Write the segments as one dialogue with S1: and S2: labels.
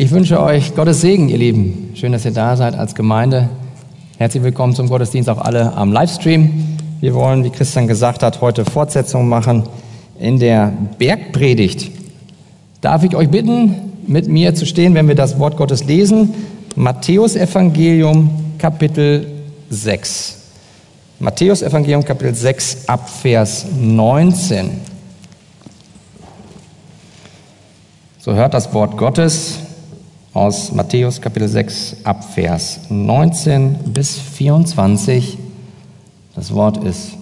S1: Ich wünsche euch Gottes Segen, ihr Lieben. Schön, dass ihr da seid als Gemeinde. Herzlich willkommen zum Gottesdienst, auch alle am Livestream. Wir wollen, wie Christian gesagt hat, heute Fortsetzung machen in der Bergpredigt. Darf ich euch bitten, mit mir zu stehen, wenn wir das Wort Gottes lesen? Matthäus Evangelium, Kapitel 6. Matthäus Evangelium, Kapitel 6, ab Vers 19. So hört das Wort Gottes aus Matthäus Kapitel 6 ab Vers 19 bis 24. Das Wort ist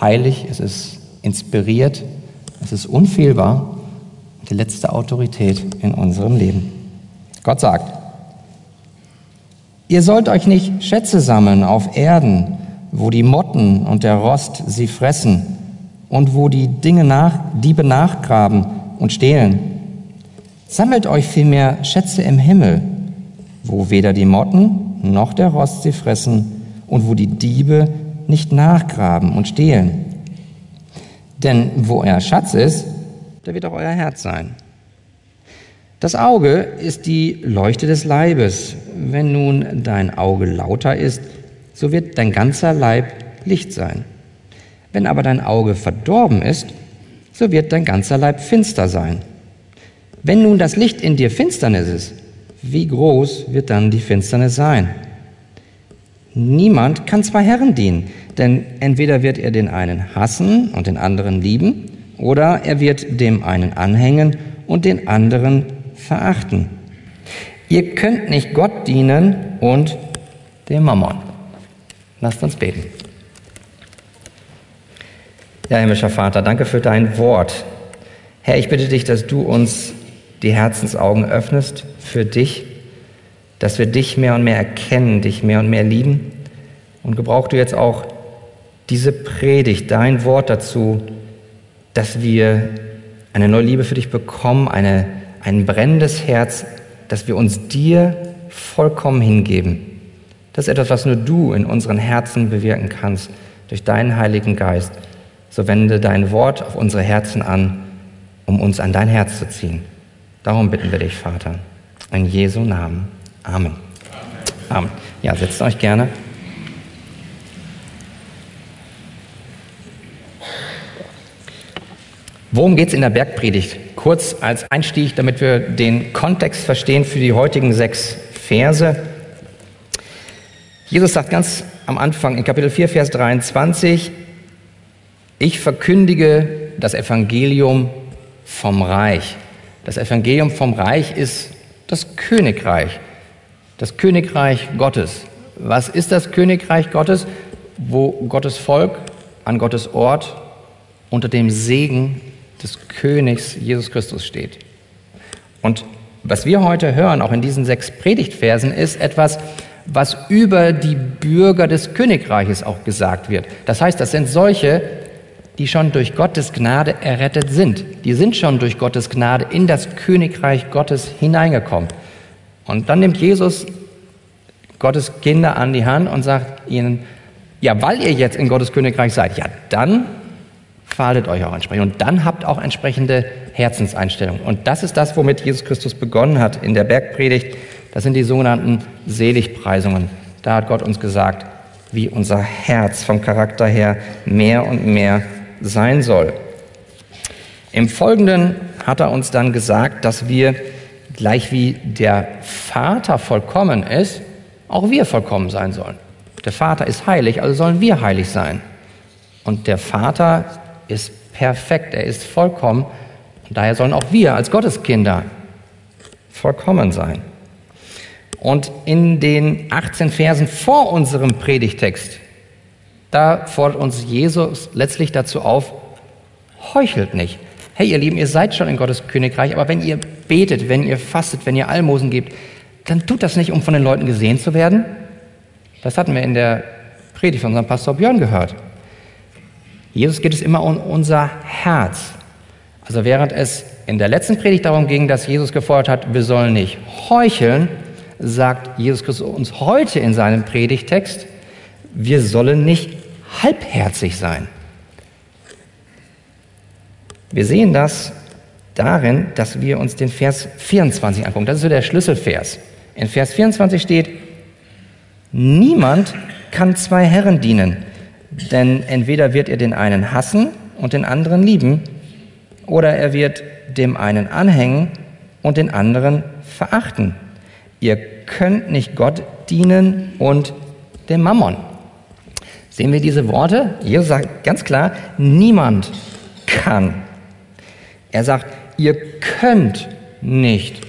S1: heilig, es ist inspiriert, es ist unfehlbar die letzte Autorität in unserem Leben. Gott sagt, ihr sollt euch nicht Schätze sammeln auf Erden, wo die Motten und der Rost sie fressen und wo die Dinge nach, Diebe nachgraben und stehlen Sammelt euch vielmehr Schätze im Himmel, wo weder die Motten noch der Rost sie fressen und wo die Diebe nicht nachgraben und stehlen. Denn wo euer Schatz ist, da wird auch euer Herz sein. Das Auge ist die Leuchte des Leibes. Wenn nun dein Auge lauter ist, so wird dein ganzer Leib Licht sein. Wenn aber dein Auge verdorben ist, so wird dein ganzer Leib finster sein. Wenn nun das Licht in dir Finsternis ist, wie groß wird dann die Finsternis sein? Niemand kann zwei Herren dienen, denn entweder wird er den einen hassen und den anderen lieben, oder er wird dem einen anhängen und den anderen verachten. Ihr könnt nicht Gott dienen und dem Mammon. Lasst uns beten. Ja, himmlischer Vater, danke für dein Wort. Herr, ich bitte dich, dass du uns die Herzensaugen öffnest für dich, dass wir dich mehr und mehr erkennen, dich mehr und mehr lieben. Und gebrauch du jetzt auch diese Predigt, dein Wort dazu, dass wir eine neue Liebe für dich bekommen, eine, ein brennendes Herz, dass wir uns dir vollkommen hingeben. Das ist etwas, was nur du in unseren Herzen bewirken kannst, durch deinen Heiligen Geist. So wende dein Wort auf unsere Herzen an, um uns an dein Herz zu ziehen. Darum bitten wir dich, Vater. In Jesu Namen. Amen. Amen. Ja, setzt euch gerne. Worum geht es in der Bergpredigt? Kurz als Einstieg, damit wir den Kontext verstehen für die heutigen sechs Verse. Jesus sagt ganz am Anfang in Kapitel 4, Vers 23, ich verkündige das Evangelium vom Reich. Das Evangelium vom Reich ist das Königreich, das Königreich Gottes. Was ist das Königreich Gottes? Wo Gottes Volk an Gottes Ort unter dem Segen des Königs Jesus Christus steht. Und was wir heute hören, auch in diesen sechs Predigtversen, ist etwas, was über die Bürger des Königreiches auch gesagt wird. Das heißt, das sind solche, die schon durch Gottes Gnade errettet sind. Die sind schon durch Gottes Gnade in das Königreich Gottes hineingekommen. Und dann nimmt Jesus Gottes Kinder an die Hand und sagt ihnen, ja, weil ihr jetzt in Gottes Königreich seid, ja, dann verhaltet euch auch entsprechend. Und dann habt auch entsprechende Herzenseinstellungen. Und das ist das, womit Jesus Christus begonnen hat in der Bergpredigt. Das sind die sogenannten Seligpreisungen. Da hat Gott uns gesagt, wie unser Herz vom Charakter her mehr und mehr sein soll. Im Folgenden hat er uns dann gesagt, dass wir, gleich wie der Vater vollkommen ist, auch wir vollkommen sein sollen. Der Vater ist heilig, also sollen wir heilig sein. Und der Vater ist perfekt, er ist vollkommen. Und daher sollen auch wir als Gotteskinder vollkommen sein. Und in den 18 Versen vor unserem Predigtext da fordert uns Jesus letztlich dazu auf, heuchelt nicht. Hey, ihr Lieben, ihr seid schon in Gottes Königreich, aber wenn ihr betet, wenn ihr fastet, wenn ihr Almosen gebt, dann tut das nicht, um von den Leuten gesehen zu werden. Das hatten wir in der Predigt von unserem Pastor Björn gehört. Jesus geht es immer um unser Herz. Also während es in der letzten Predigt darum ging, dass Jesus gefordert hat, wir sollen nicht heucheln, sagt Jesus Christus uns heute in seinem Predigtext, wir sollen nicht halbherzig sein. Wir sehen das darin, dass wir uns den Vers 24 angucken. Das ist so der Schlüsselvers. In Vers 24 steht, niemand kann zwei Herren dienen, denn entweder wird er den einen hassen und den anderen lieben, oder er wird dem einen anhängen und den anderen verachten. Ihr könnt nicht Gott dienen und dem Mammon. Sehen wir diese Worte? Jesus sagt ganz klar, niemand kann. Er sagt, ihr könnt nicht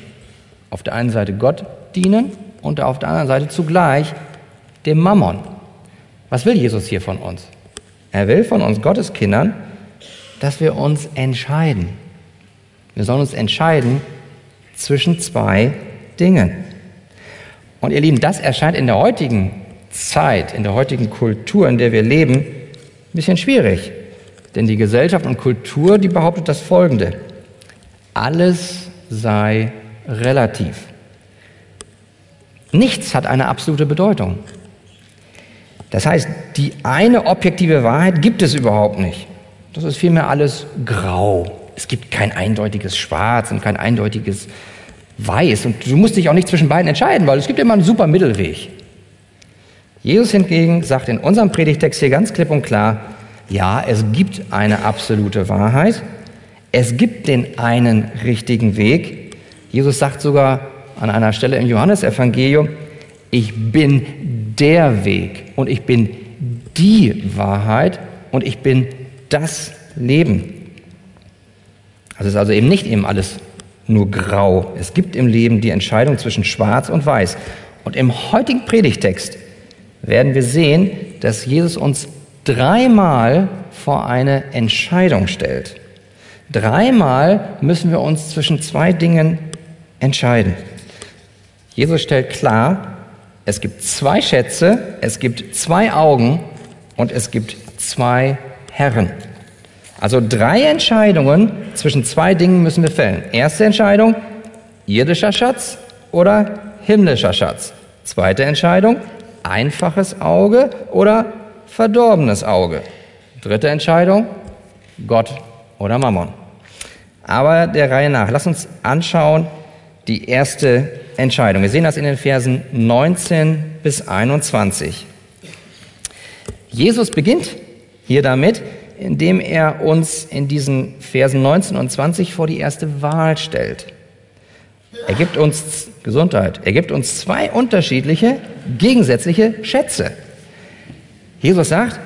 S1: auf der einen Seite Gott dienen und auf der anderen Seite zugleich dem Mammon. Was will Jesus hier von uns? Er will von uns Gotteskindern, dass wir uns entscheiden. Wir sollen uns entscheiden zwischen zwei Dingen. Und ihr Lieben, das erscheint in der heutigen Zeit, in der heutigen Kultur, in der wir leben, ein bisschen schwierig. Denn die Gesellschaft und Kultur, die behauptet das Folgende. Alles sei relativ. Nichts hat eine absolute Bedeutung. Das heißt, die eine objektive Wahrheit gibt es überhaupt nicht. Das ist vielmehr alles grau. Es gibt kein eindeutiges Schwarz und kein eindeutiges Weiß. Und du musst dich auch nicht zwischen beiden entscheiden, weil es gibt immer einen super Mittelweg. Jesus hingegen sagt in unserem Predigtext hier ganz klipp und klar, ja, es gibt eine absolute Wahrheit, es gibt den einen richtigen Weg. Jesus sagt sogar an einer Stelle im Johannesevangelium, ich bin der Weg und ich bin die Wahrheit und ich bin das Leben. Also es ist also eben nicht eben alles nur grau. Es gibt im Leben die Entscheidung zwischen schwarz und weiß. Und im heutigen Predigtext werden wir sehen, dass Jesus uns dreimal vor eine Entscheidung stellt. Dreimal müssen wir uns zwischen zwei Dingen entscheiden. Jesus stellt klar, es gibt zwei Schätze, es gibt zwei Augen und es gibt zwei Herren. Also drei Entscheidungen zwischen zwei Dingen müssen wir fällen. Erste Entscheidung, irdischer Schatz oder himmlischer Schatz. Zweite Entscheidung, einfaches Auge oder verdorbenes Auge. Dritte Entscheidung, Gott oder Mammon. Aber der Reihe nach, lass uns anschauen die erste Entscheidung. Wir sehen das in den Versen 19 bis 21. Jesus beginnt hier damit, indem er uns in diesen Versen 19 und 20 vor die erste Wahl stellt. Er gibt uns Gesundheit. Er gibt uns zwei unterschiedliche, gegensätzliche Schätze. Jesus sagt,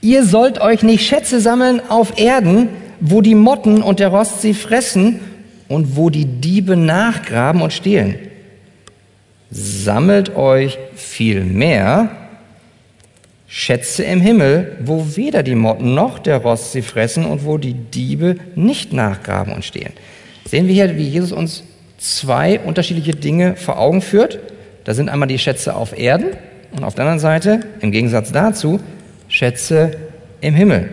S1: ihr sollt euch nicht Schätze sammeln auf Erden, wo die Motten und der Rost sie fressen und wo die Diebe nachgraben und stehlen. Sammelt euch viel mehr Schätze im Himmel, wo weder die Motten noch der Rost sie fressen und wo die Diebe nicht nachgraben und stehlen. Sehen wir hier, wie Jesus uns zwei unterschiedliche Dinge vor Augen führt. Da sind einmal die Schätze auf Erden und auf der anderen Seite, im Gegensatz dazu, Schätze im Himmel.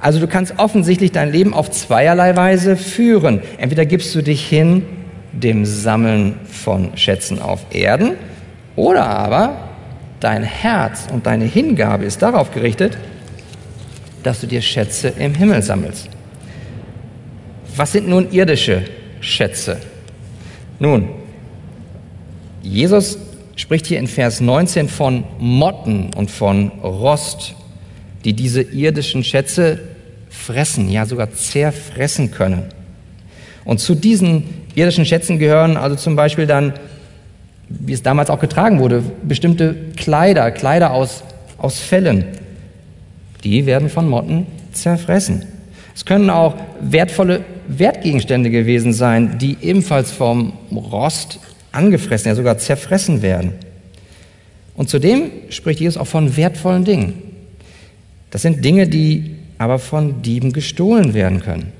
S1: Also du kannst offensichtlich dein Leben auf zweierlei Weise führen. Entweder gibst du dich hin dem Sammeln von Schätzen auf Erden oder aber dein Herz und deine Hingabe ist darauf gerichtet, dass du dir Schätze im Himmel sammelst. Was sind nun irdische Schätze? Nun, Jesus spricht hier in Vers 19 von Motten und von Rost, die diese irdischen Schätze fressen, ja sogar zerfressen können. Und zu diesen irdischen Schätzen gehören also zum Beispiel dann, wie es damals auch getragen wurde, bestimmte Kleider, Kleider aus, aus Fellen. Die werden von Motten zerfressen. Es können auch wertvolle Wertgegenstände gewesen sein, die ebenfalls vom Rost angefressen, ja sogar zerfressen werden. Und zudem spricht Jesus auch von wertvollen Dingen. Das sind Dinge, die aber von Dieben gestohlen werden können.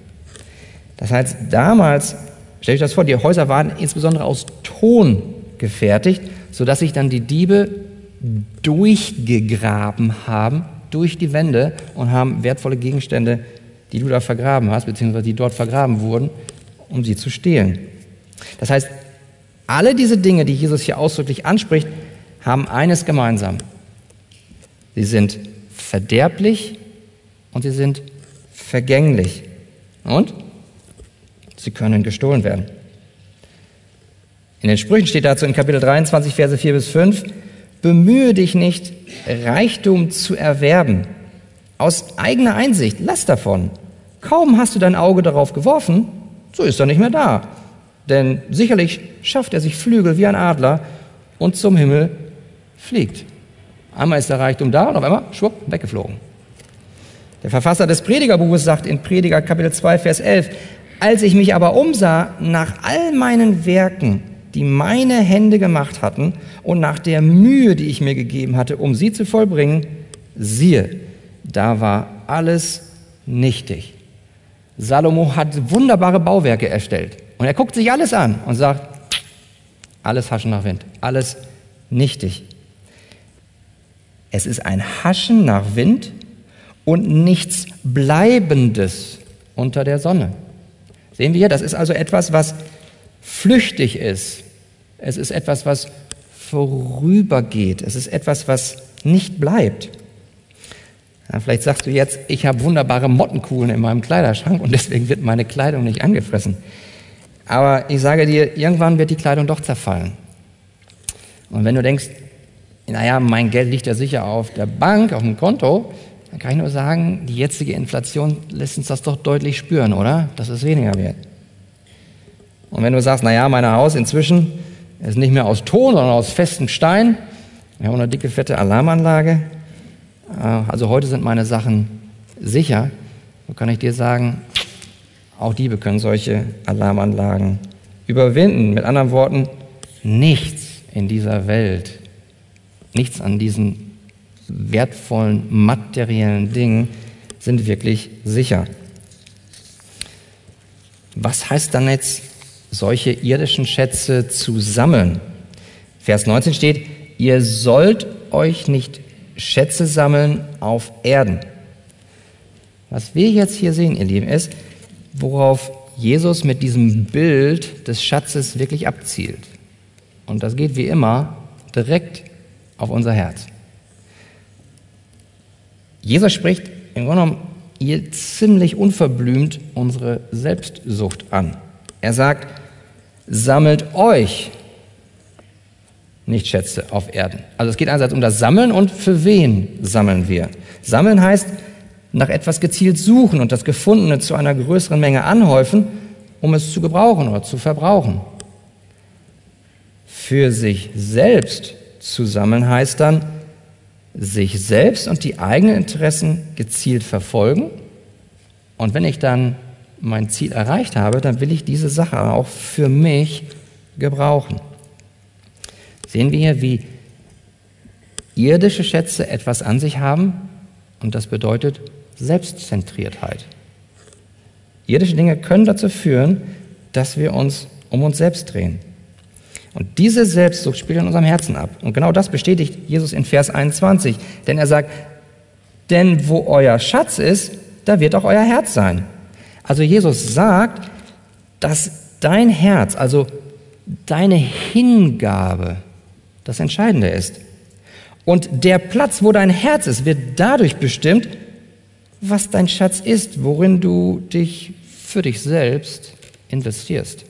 S1: Das heißt, damals, stell euch das vor, die Häuser waren insbesondere aus Ton gefertigt, sodass sich dann die Diebe durchgegraben haben durch die Wände und haben wertvolle Gegenstände die du da vergraben hast, beziehungsweise die dort vergraben wurden, um sie zu stehlen. Das heißt, alle diese Dinge, die Jesus hier ausdrücklich anspricht, haben eines gemeinsam. Sie sind verderblich und sie sind vergänglich. Und Sie können gestohlen werden. In den Sprüchen steht dazu in Kapitel 23, Verse 4 bis 5, bemühe dich nicht, Reichtum zu erwerben. Aus eigener Einsicht, lass davon. Kaum hast du dein Auge darauf geworfen, so ist er nicht mehr da. Denn sicherlich schafft er sich Flügel wie ein Adler und zum Himmel fliegt. Einmal ist der Reichtum da und auf einmal, schwupp, weggeflogen. Der Verfasser des Predigerbuches sagt in Prediger Kapitel 2, Vers 11, als ich mich aber umsah nach all meinen Werken, die meine Hände gemacht hatten und nach der Mühe, die ich mir gegeben hatte, um sie zu vollbringen, siehe, da war alles nichtig. Salomo hat wunderbare Bauwerke erstellt und er guckt sich alles an und sagt, alles Haschen nach Wind, alles nichtig. Es ist ein Haschen nach Wind und nichts Bleibendes unter der Sonne. Sehen wir hier, das ist also etwas, was flüchtig ist. Es ist etwas, was vorübergeht. Es ist etwas, was nicht bleibt. Ja, vielleicht sagst du jetzt, ich habe wunderbare Mottenkugeln in meinem Kleiderschrank und deswegen wird meine Kleidung nicht angefressen. Aber ich sage dir, irgendwann wird die Kleidung doch zerfallen. Und wenn du denkst, naja, mein Geld liegt ja sicher auf der Bank, auf dem Konto, dann kann ich nur sagen, die jetzige Inflation lässt uns das doch deutlich spüren, oder? Dass es weniger wird. Und wenn du sagst, naja, mein Haus inzwischen ist nicht mehr aus Ton, sondern aus festem Stein, wir haben eine dicke, fette Alarmanlage, also heute sind meine Sachen sicher, so kann ich dir sagen, auch Diebe können solche Alarmanlagen überwinden. Mit anderen Worten, nichts in dieser Welt, nichts an diesen wertvollen materiellen Dingen sind wirklich sicher. Was heißt dann jetzt, solche irdischen Schätze zu sammeln? Vers 19 steht, ihr sollt euch nicht Schätze sammeln auf Erden. Was wir jetzt hier sehen, ihr Lieben, ist, worauf Jesus mit diesem Bild des Schatzes wirklich abzielt. Und das geht wie immer direkt auf unser Herz. Jesus spricht im Grunde genommen hier ziemlich unverblümt unsere Selbstsucht an. Er sagt, sammelt euch nicht Schätze auf Erden. Also es geht einerseits um das Sammeln und für wen sammeln wir. Sammeln heißt nach etwas gezielt suchen und das Gefundene zu einer größeren Menge anhäufen, um es zu gebrauchen oder zu verbrauchen. Für sich selbst zu sammeln heißt dann, sich selbst und die eigenen Interessen gezielt verfolgen. Und wenn ich dann mein Ziel erreicht habe, dann will ich diese Sache auch für mich gebrauchen. Sehen wir hier, wie irdische Schätze etwas an sich haben und das bedeutet Selbstzentriertheit. Irdische Dinge können dazu führen, dass wir uns um uns selbst drehen. Und diese Selbstsucht spielt in unserem Herzen ab. Und genau das bestätigt Jesus in Vers 21. Denn er sagt, denn wo euer Schatz ist, da wird auch euer Herz sein. Also Jesus sagt, dass dein Herz, also deine Hingabe, das Entscheidende ist. Und der Platz, wo dein Herz ist, wird dadurch bestimmt, was dein Schatz ist, worin du dich für dich selbst investierst.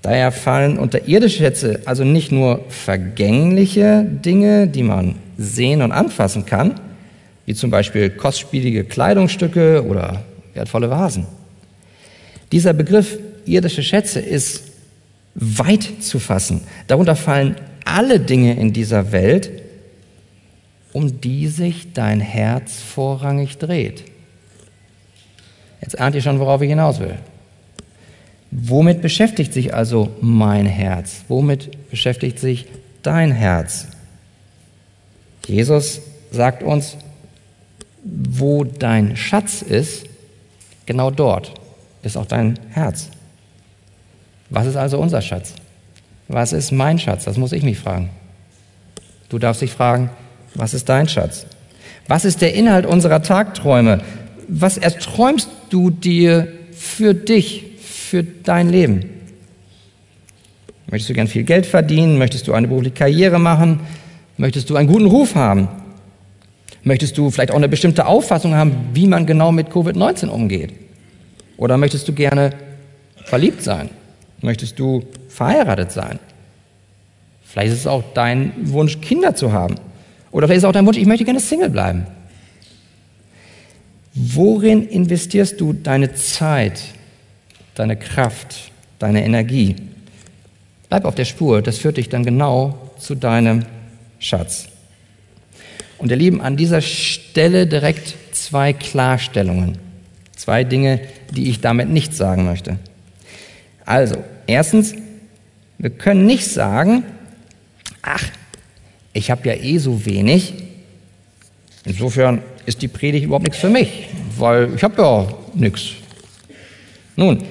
S1: Daher fallen unter irdische Schätze also nicht nur vergängliche Dinge, die man sehen und anfassen kann, wie zum Beispiel kostspielige Kleidungsstücke oder wertvolle Vasen. Dieser Begriff irdische Schätze ist weit zu fassen. Darunter fallen alle Dinge in dieser Welt, um die sich dein Herz vorrangig dreht. Jetzt ahnt ihr schon, worauf ich hinaus will. Womit beschäftigt sich also mein Herz? Womit beschäftigt sich dein Herz? Jesus sagt uns, wo dein Schatz ist, genau dort ist auch dein Herz. Was ist also unser Schatz? Was ist mein Schatz? Das muss ich mich fragen. Du darfst dich fragen, was ist dein Schatz? Was ist der Inhalt unserer Tagträume? Was erträumst du dir für dich, für dein Leben? Möchtest du gern viel Geld verdienen? Möchtest du eine berufliche Karriere machen? Möchtest du einen guten Ruf haben? Möchtest du vielleicht auch eine bestimmte Auffassung haben, wie man genau mit Covid-19 umgeht? Oder möchtest du gerne verliebt sein? Möchtest du verheiratet sein? Vielleicht ist es auch dein Wunsch, Kinder zu haben. Oder vielleicht ist es auch dein Wunsch, ich möchte gerne Single bleiben. Worin investierst du deine Zeit, deine Kraft, deine Energie? Bleib auf der Spur, das führt dich dann genau zu deinem Schatz. Und ihr Lieben, an dieser Stelle direkt zwei Klarstellungen. Zwei Dinge, die ich damit nicht sagen möchte. Also, erstens, wir können nicht sagen, ach, ich habe ja eh so wenig. Insofern ist die Predigt überhaupt nichts für mich, weil ich habe ja nichts. Nun,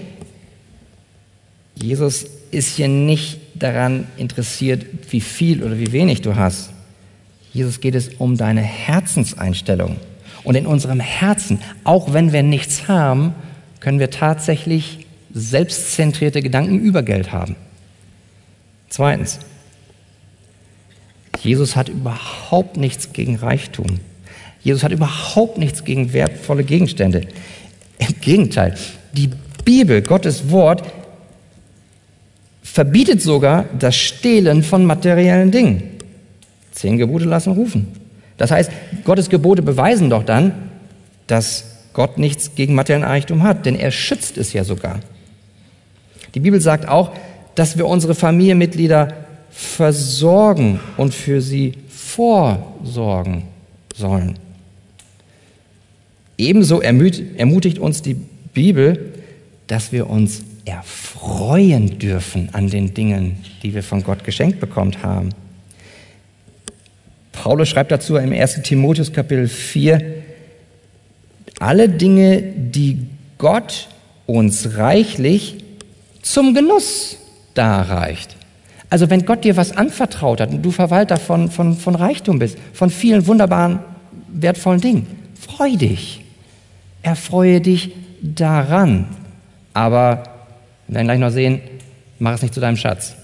S1: Jesus ist hier nicht daran interessiert, wie viel oder wie wenig du hast. Jesus geht es um deine Herzenseinstellung. Und in unserem Herzen, auch wenn wir nichts haben, können wir tatsächlich selbstzentrierte Gedanken über Geld haben. Zweitens, Jesus hat überhaupt nichts gegen Reichtum. Jesus hat überhaupt nichts gegen wertvolle Gegenstände. Im Gegenteil, die Bibel, Gottes Wort, verbietet sogar das Stehlen von materiellen Dingen. Zehn Gebote lassen rufen. Das heißt, Gottes Gebote beweisen doch dann, dass Gott nichts gegen materiellen Reichtum hat, denn er schützt es ja sogar. Die Bibel sagt auch, dass wir unsere Familienmitglieder versorgen und für sie vorsorgen sollen. Ebenso ermutigt uns die Bibel, dass wir uns erfreuen dürfen an den Dingen, die wir von Gott geschenkt bekommen haben. Paulus schreibt dazu im 1. Timotheus Kapitel 4, alle Dinge, die Gott uns reichlich zum Genuss darreicht. Also wenn Gott dir was anvertraut hat und du Verwalter von, von, von Reichtum bist, von vielen wunderbaren, wertvollen Dingen, freu dich. Erfreue dich daran. Aber wir werden gleich noch sehen, mach es nicht zu deinem Schatz.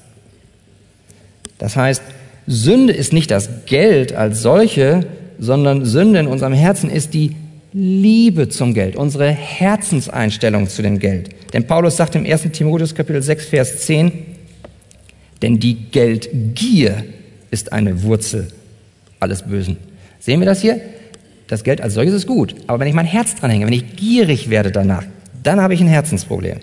S1: Das heißt, Sünde ist nicht das Geld als solche, sondern Sünde in unserem Herzen ist die Liebe zum Geld, unsere Herzenseinstellung zu dem Geld. Denn Paulus sagt im 1. Timotheus Kapitel 6, Vers 10, denn die Geldgier ist eine Wurzel alles Bösen. Sehen wir das hier? Das Geld als solches ist gut, aber wenn ich mein Herz dran hänge, wenn ich gierig werde danach, dann habe ich ein Herzensproblem.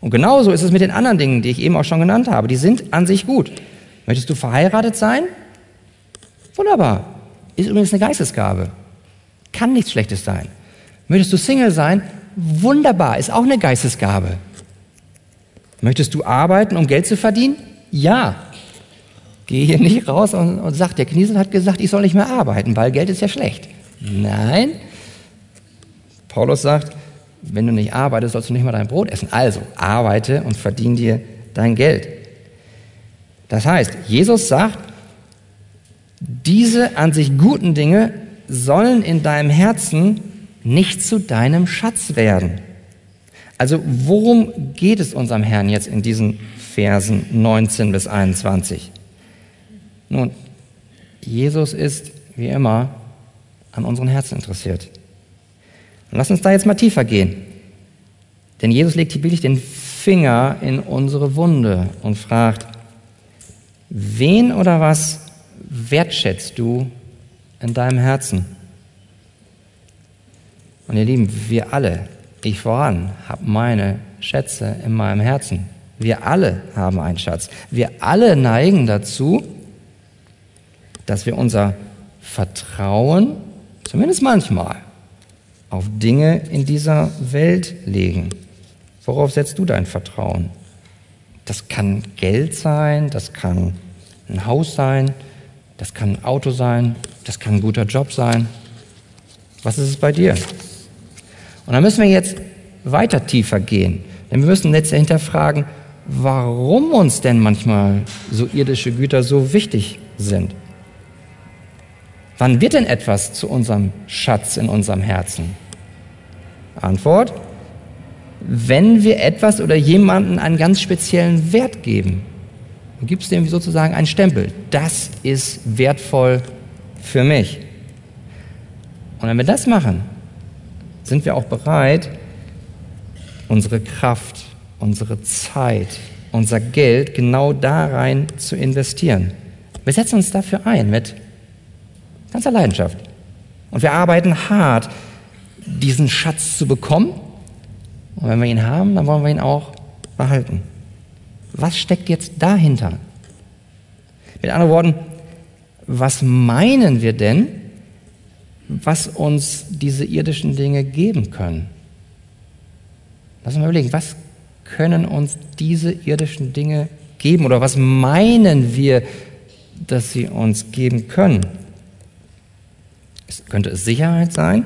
S1: Und genauso ist es mit den anderen Dingen, die ich eben auch schon genannt habe. Die sind an sich gut. Möchtest du verheiratet sein? Wunderbar. Ist übrigens eine Geistesgabe. Kann nichts Schlechtes sein. Möchtest du Single sein? Wunderbar. Ist auch eine Geistesgabe. Möchtest du arbeiten, um Geld zu verdienen? Ja. Geh hier nicht raus und, und sag, der Kniesel hat gesagt, ich soll nicht mehr arbeiten, weil Geld ist ja schlecht. Nein. Paulus sagt, wenn du nicht arbeitest, sollst du nicht mal dein Brot essen. Also arbeite und verdien dir dein Geld. Das heißt, Jesus sagt, diese an sich guten Dinge sollen in deinem Herzen nicht zu deinem Schatz werden. Also worum geht es unserem Herrn jetzt in diesen Versen 19 bis 21? Nun, Jesus ist wie immer an unseren Herzen interessiert. Und lass uns da jetzt mal tiefer gehen. Denn Jesus legt hier wirklich den Finger in unsere Wunde und fragt, wen oder was wertschätzt du in deinem Herzen? Und ihr Lieben, wir alle, ich voran, habe meine Schätze in meinem Herzen. Wir alle haben einen Schatz. Wir alle neigen dazu, dass wir unser Vertrauen, zumindest manchmal, auf Dinge in dieser Welt legen. Worauf setzt du dein Vertrauen? Das kann Geld sein, das kann ein Haus sein, das kann ein Auto sein, das kann ein guter Job sein. Was ist es bei dir? Und dann müssen wir jetzt weiter tiefer gehen. Denn wir müssen jetzt hinterfragen, warum uns denn manchmal so irdische Güter so wichtig sind. Wann wird denn etwas zu unserem Schatz in unserem Herzen? Antwort, wenn wir etwas oder jemanden einen ganz speziellen Wert geben. Du gibst dem sozusagen einen Stempel. Das ist wertvoll für mich. Und wenn wir das machen, sind wir auch bereit, unsere Kraft, unsere Zeit, unser Geld genau da rein zu investieren. Wir setzen uns dafür ein mit ganzer Leidenschaft. Und wir arbeiten hart, diesen Schatz zu bekommen. Und wenn wir ihn haben, dann wollen wir ihn auch behalten. Was steckt jetzt dahinter? Mit anderen Worten, was meinen wir denn, was uns diese irdischen Dinge geben können? Lass uns mal überlegen, was können uns diese irdischen Dinge geben oder was meinen wir, dass sie uns geben können? Es könnte es Sicherheit sein?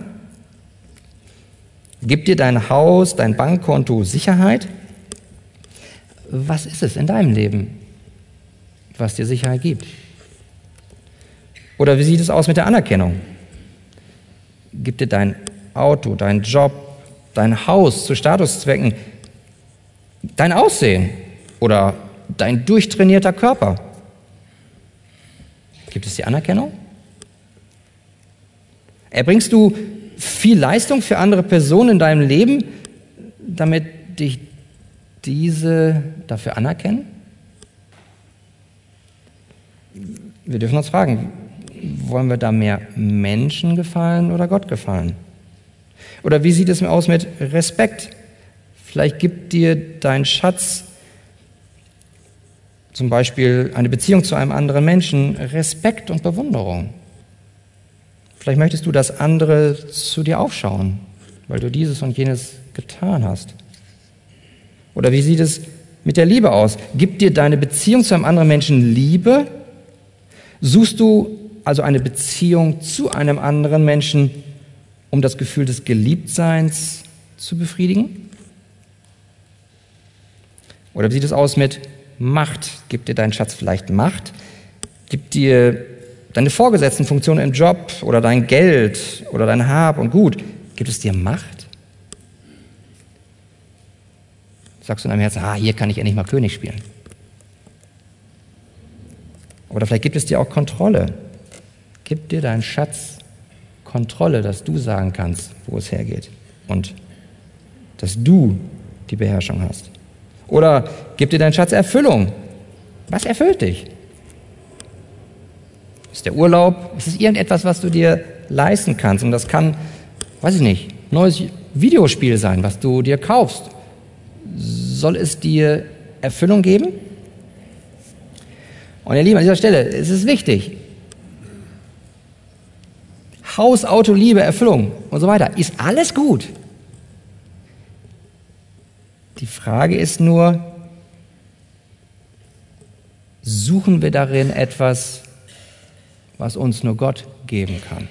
S1: Gibt dir dein Haus, dein Bankkonto Sicherheit? Was ist es in deinem Leben, was dir Sicherheit gibt? Oder wie sieht es aus mit der Anerkennung? Gibt dir dein Auto, dein Job, dein Haus zu Statuszwecken dein Aussehen oder dein durchtrainierter Körper? Gibt es die Anerkennung? Erbringst du viel Leistung für andere Personen in deinem Leben, damit dich diese dafür anerkennen? Wir dürfen uns fragen, wollen wir da mehr Menschen gefallen oder Gott gefallen? Oder wie sieht es aus mit Respekt? Vielleicht gibt dir dein Schatz zum Beispiel eine Beziehung zu einem anderen Menschen Respekt und Bewunderung. Vielleicht möchtest du, dass andere zu dir aufschauen, weil du dieses und jenes getan hast. Oder wie sieht es mit der Liebe aus? Gibt dir deine Beziehung zu einem anderen Menschen Liebe? Suchst du also eine Beziehung zu einem anderen Menschen, um das Gefühl des Geliebtseins zu befriedigen? Oder wie sieht es aus mit Macht? Gibt dir dein Schatz vielleicht Macht? Gibt dir deine vorgesetzten Funktionen im Job oder dein Geld oder dein Hab und Gut, gibt es dir Macht? Sagst du in deinem Herzen, ah, hier kann ich endlich mal König spielen. Oder vielleicht gibt es dir auch Kontrolle. Gibt dir dein Schatz Kontrolle, dass du sagen kannst, wo es hergeht und dass du die Beherrschung hast. Oder gibt dir dein Schatz Erfüllung? Was erfüllt dich? Ist der Urlaub? Ist es irgendetwas, was du dir leisten kannst? Und das kann, weiß ich nicht, neues Videospiel sein, was du dir kaufst. Soll es dir Erfüllung geben? Und ihr Lieben, an dieser Stelle, es ist wichtig. Haus, Auto, Liebe, Erfüllung und so weiter. Ist alles gut. Die Frage ist nur, suchen wir darin etwas, was uns nur Gott geben kann?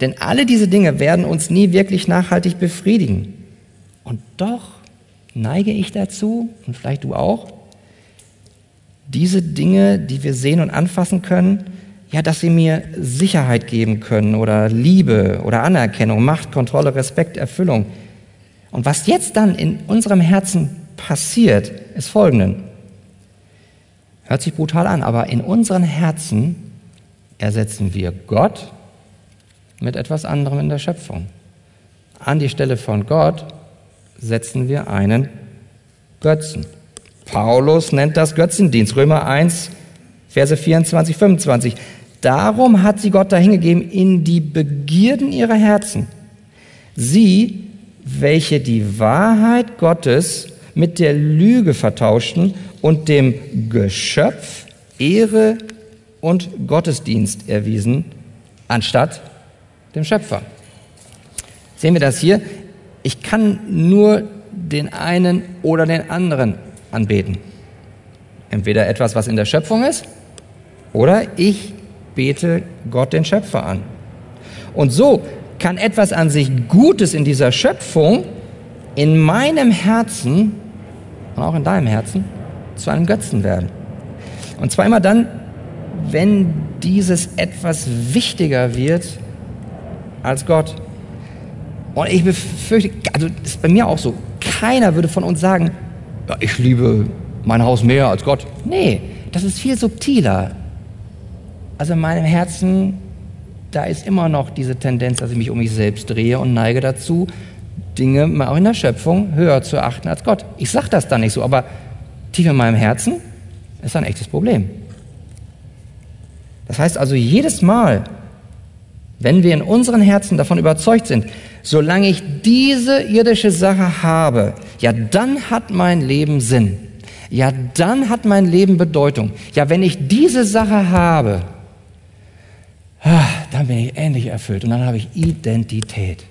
S1: Denn alle diese Dinge werden uns nie wirklich nachhaltig befriedigen. Und doch neige ich dazu, und vielleicht du auch, diese Dinge, die wir sehen und anfassen können, ja, dass sie mir Sicherheit geben können oder Liebe oder Anerkennung, Macht, Kontrolle, Respekt, Erfüllung. Und was jetzt dann in unserem Herzen passiert, ist folgenden. Hört sich brutal an, aber in unseren Herzen ersetzen wir Gott mit etwas anderem in der Schöpfung. An die Stelle von Gott setzen wir einen Götzen. Paulus nennt das Götzendienst. Römer 1, Verse 24, 25. Darum hat sie Gott dahingegeben in die Begierden ihrer Herzen. Sie, welche die Wahrheit Gottes mit der Lüge vertauschten und dem Geschöpf Ehre und Gottesdienst erwiesen, anstatt dem Schöpfer. Sehen wir das hier? Ich kann nur den einen oder den anderen anbeten. Entweder etwas, was in der Schöpfung ist, oder ich bete Gott den Schöpfer an. Und so kann etwas an sich Gutes in dieser Schöpfung in meinem Herzen und auch in deinem Herzen zu einem Götzen werden. Und zwar immer dann, wenn dieses etwas wichtiger wird als Gott. Und ich befürchte, also das ist bei mir auch so, keiner würde von uns sagen, ja, ich liebe mein Haus mehr als Gott. Nee, das ist viel subtiler. Also in meinem Herzen da ist immer noch diese Tendenz, dass ich mich um mich selbst drehe und neige dazu, Dinge auch in der Schöpfung höher zu achten als Gott. Ich sage das dann nicht so, aber tief in meinem Herzen ist ein echtes Problem. Das heißt also, jedes Mal, wenn wir in unseren Herzen davon überzeugt sind, solange ich diese irdische Sache habe, ja, dann hat mein Leben Sinn. Ja, dann hat mein Leben Bedeutung. Ja, wenn ich diese Sache habe, ah, dann bin ich endlich erfüllt und dann habe ich Identität.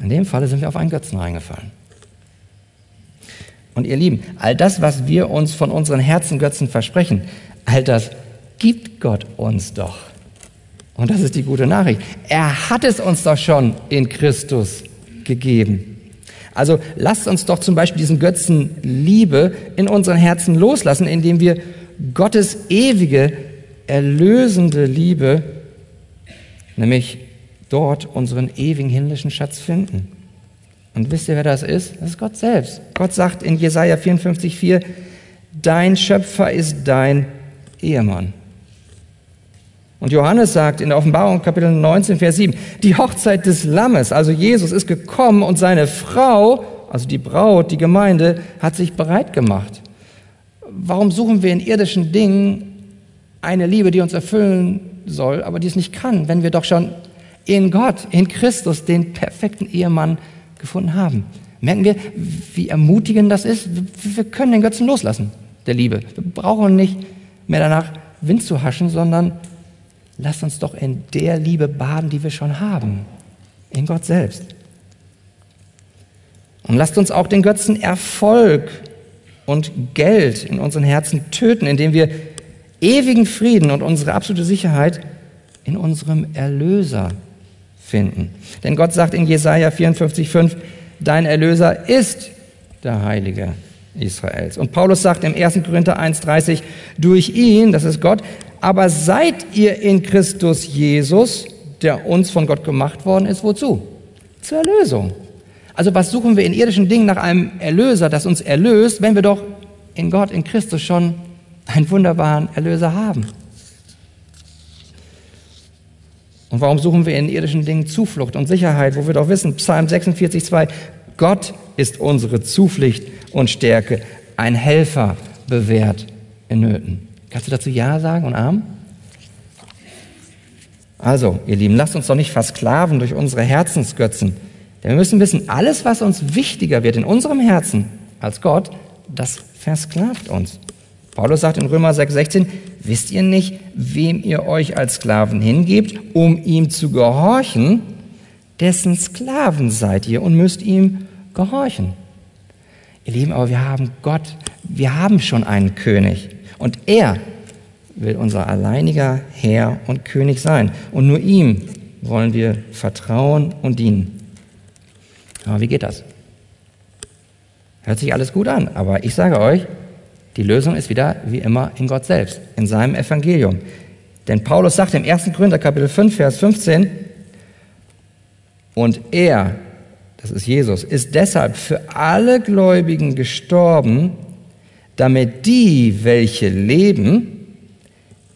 S1: In dem Falle sind wir auf einen Götzen reingefallen. Und ihr Lieben, all das, was wir uns von unseren Herzengötzen versprechen, all das gibt Gott uns doch. Und das ist die gute Nachricht. Er hat es uns doch schon in Christus gegeben. Also lasst uns doch zum Beispiel diesen Götzen Liebe in unseren Herzen loslassen, indem wir Gottes ewige, erlösende Liebe, nämlich dort unseren ewigen himmlischen Schatz finden. Und wisst ihr, wer das ist? Das ist Gott selbst. Gott sagt in Jesaja 54,4, dein Schöpfer ist dein Ehemann. Und Johannes sagt in der Offenbarung Kapitel 19, Vers 7, die Hochzeit des Lammes, also Jesus ist gekommen und seine Frau, also die Braut, die Gemeinde, hat sich bereit gemacht. Warum suchen wir in irdischen Dingen eine Liebe, die uns erfüllen soll, aber die es nicht kann, wenn wir doch schon in Gott, in Christus, den perfekten Ehemann gefunden haben? Merken wir, wie ermutigend das ist? Wir können den Götzen loslassen, der Liebe. Wir brauchen nicht mehr danach Wind zu haschen, sondern lasst uns doch in der Liebe baden, die wir schon haben, in Gott selbst. Und lasst uns auch den Götzen Erfolg und Geld in unseren Herzen töten, indem wir ewigen Frieden und unsere absolute Sicherheit in unserem Erlöser finden. Denn Gott sagt in Jesaja 54,5, dein Erlöser ist der Heilige Israels. Und Paulus sagt im 1. Korinther 1,30, durch ihn, das ist Gott, aber seid ihr in Christus Jesus, der uns von Gott gemacht worden ist, wozu? Zur Erlösung. Also was suchen wir in irdischen Dingen nach einem Erlöser, das uns erlöst, wenn wir doch in Gott, in Christus schon einen wunderbaren Erlöser haben? Und warum suchen wir in irdischen Dingen Zuflucht und Sicherheit, wo wir doch wissen, Psalm 46, 2, Gott ist unsere Zuflucht und Stärke, ein Helfer bewährt in Nöten. Kannst du dazu Ja sagen und Arm? Also, ihr Lieben, lasst uns doch nicht versklaven durch unsere Herzensgötzen. Denn wir müssen wissen, alles, was uns wichtiger wird in unserem Herzen als Gott, das versklavt uns. Paulus sagt in Römer 6,16, wisst ihr nicht, wem ihr euch als Sklaven hingebt, um ihm zu gehorchen? Dessen Sklaven seid ihr und müsst ihm gehorchen. Ihr Lieben, aber wir haben Gott, wir haben schon einen König. Und er will unser alleiniger Herr und König sein. Und nur ihm wollen wir vertrauen und dienen. Aber wie geht das? Hört sich alles gut an, aber ich sage euch, die Lösung ist wieder wie immer in Gott selbst, in seinem Evangelium. Denn Paulus sagt im 1. Korinther Kapitel 5, Vers 15, und er, das ist Jesus, ist deshalb für alle Gläubigen gestorben, damit die, welche leben,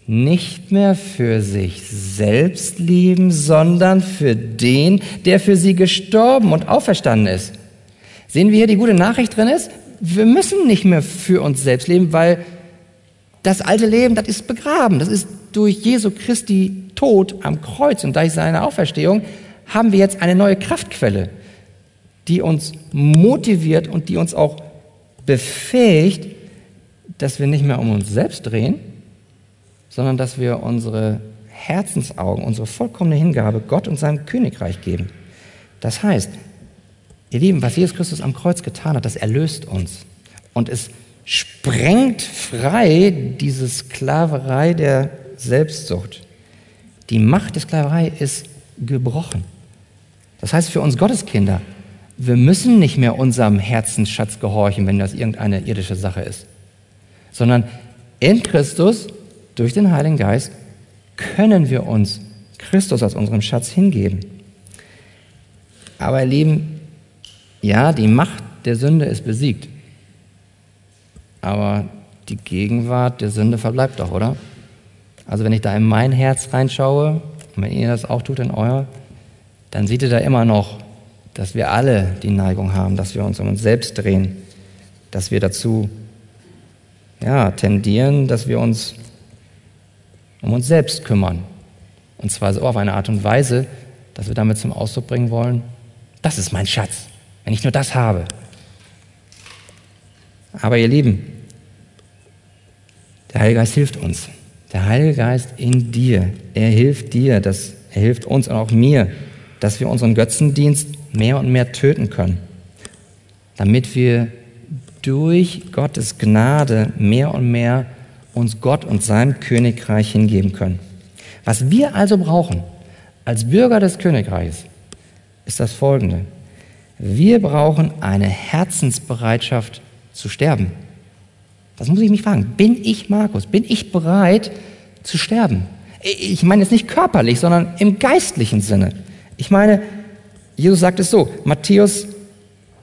S1: nicht mehr für sich selbst leben, sondern für den, der für sie gestorben und auferstanden ist. Sehen wir hier, die gute Nachricht drin ist? Wir müssen nicht mehr für uns selbst leben, weil das alte Leben, das ist begraben. Das ist durch Jesu Christi Tod am Kreuz und durch seine Auferstehung haben wir jetzt eine neue Kraftquelle die uns motiviert und die uns auch befähigt, dass wir nicht mehr um uns selbst drehen, sondern dass wir unsere Herzensaugen, unsere vollkommene Hingabe Gott und seinem Königreich geben. Das heißt, ihr Lieben, was Jesus Christus am Kreuz getan hat, das erlöst uns. Und es sprengt frei diese Sklaverei der Selbstsucht. Die Macht der Sklaverei ist gebrochen. Das heißt für uns Gotteskinder, wir müssen nicht mehr unserem Herzensschatz gehorchen, wenn das irgendeine irdische Sache ist, sondern in Christus, durch den Heiligen Geist, können wir uns Christus als unserem Schatz hingeben. Aber ihr Lieben, ja, die Macht der Sünde ist besiegt. Aber die Gegenwart der Sünde verbleibt doch, oder? Also wenn ich da in mein Herz reinschaue, und wenn ihr das auch tut in euer, dann seht ihr da immer noch, dass wir alle die Neigung haben, dass wir uns um uns selbst drehen, dass wir dazu ja, tendieren, dass wir uns um uns selbst kümmern. Und zwar so auf eine Art und Weise, dass wir damit zum Ausdruck bringen wollen, das ist mein Schatz, wenn ich nur das habe. Aber ihr Lieben, der Heilige Geist hilft uns. Der Heilige Geist in dir, er hilft dir, dass, er hilft uns und auch mir, dass wir unseren Götzendienst mehr und mehr töten können, damit wir durch Gottes Gnade mehr und mehr uns Gott und seinem Königreich hingeben können. Was wir also brauchen als Bürger des Königreichs, ist das Folgende. Wir brauchen eine Herzensbereitschaft zu sterben. Das muss ich mich fragen. Bin ich Markus? Bin ich bereit zu sterben? Ich meine jetzt nicht körperlich, sondern im geistlichen Sinne. Ich meine, Jesus sagt es so, Matthäus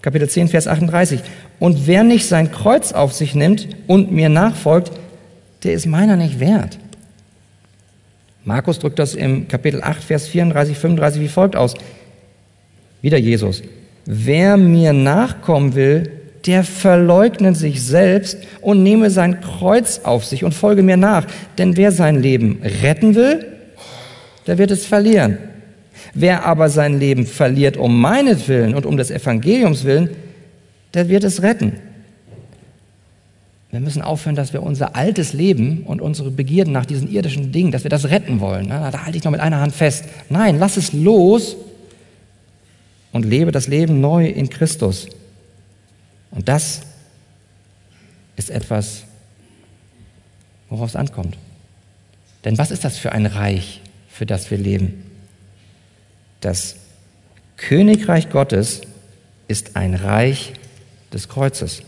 S1: Kapitel 10, Vers 38. Und wer nicht sein Kreuz auf sich nimmt und mir nachfolgt, der ist meiner nicht wert. Markus drückt das im Kapitel 8, Vers 34, 35 wie folgt aus. Wieder Jesus. Wer mir nachkommen will, der verleugne sich selbst und nehme sein Kreuz auf sich und folge mir nach. Denn wer sein Leben retten will, der wird es verlieren. Wer aber sein Leben verliert um meinetwillen und um des Evangeliums willen, der wird es retten. Wir müssen aufhören, dass wir unser altes Leben und unsere Begierden nach diesen irdischen Dingen, dass wir das retten wollen. Da halte ich noch mit einer Hand fest. Nein, lass es los und lebe das Leben neu in Christus. Und das ist etwas, worauf es ankommt. Denn was ist das für ein Reich, für das wir leben? Das Königreich Gottes ist ein Reich des Kreuzes.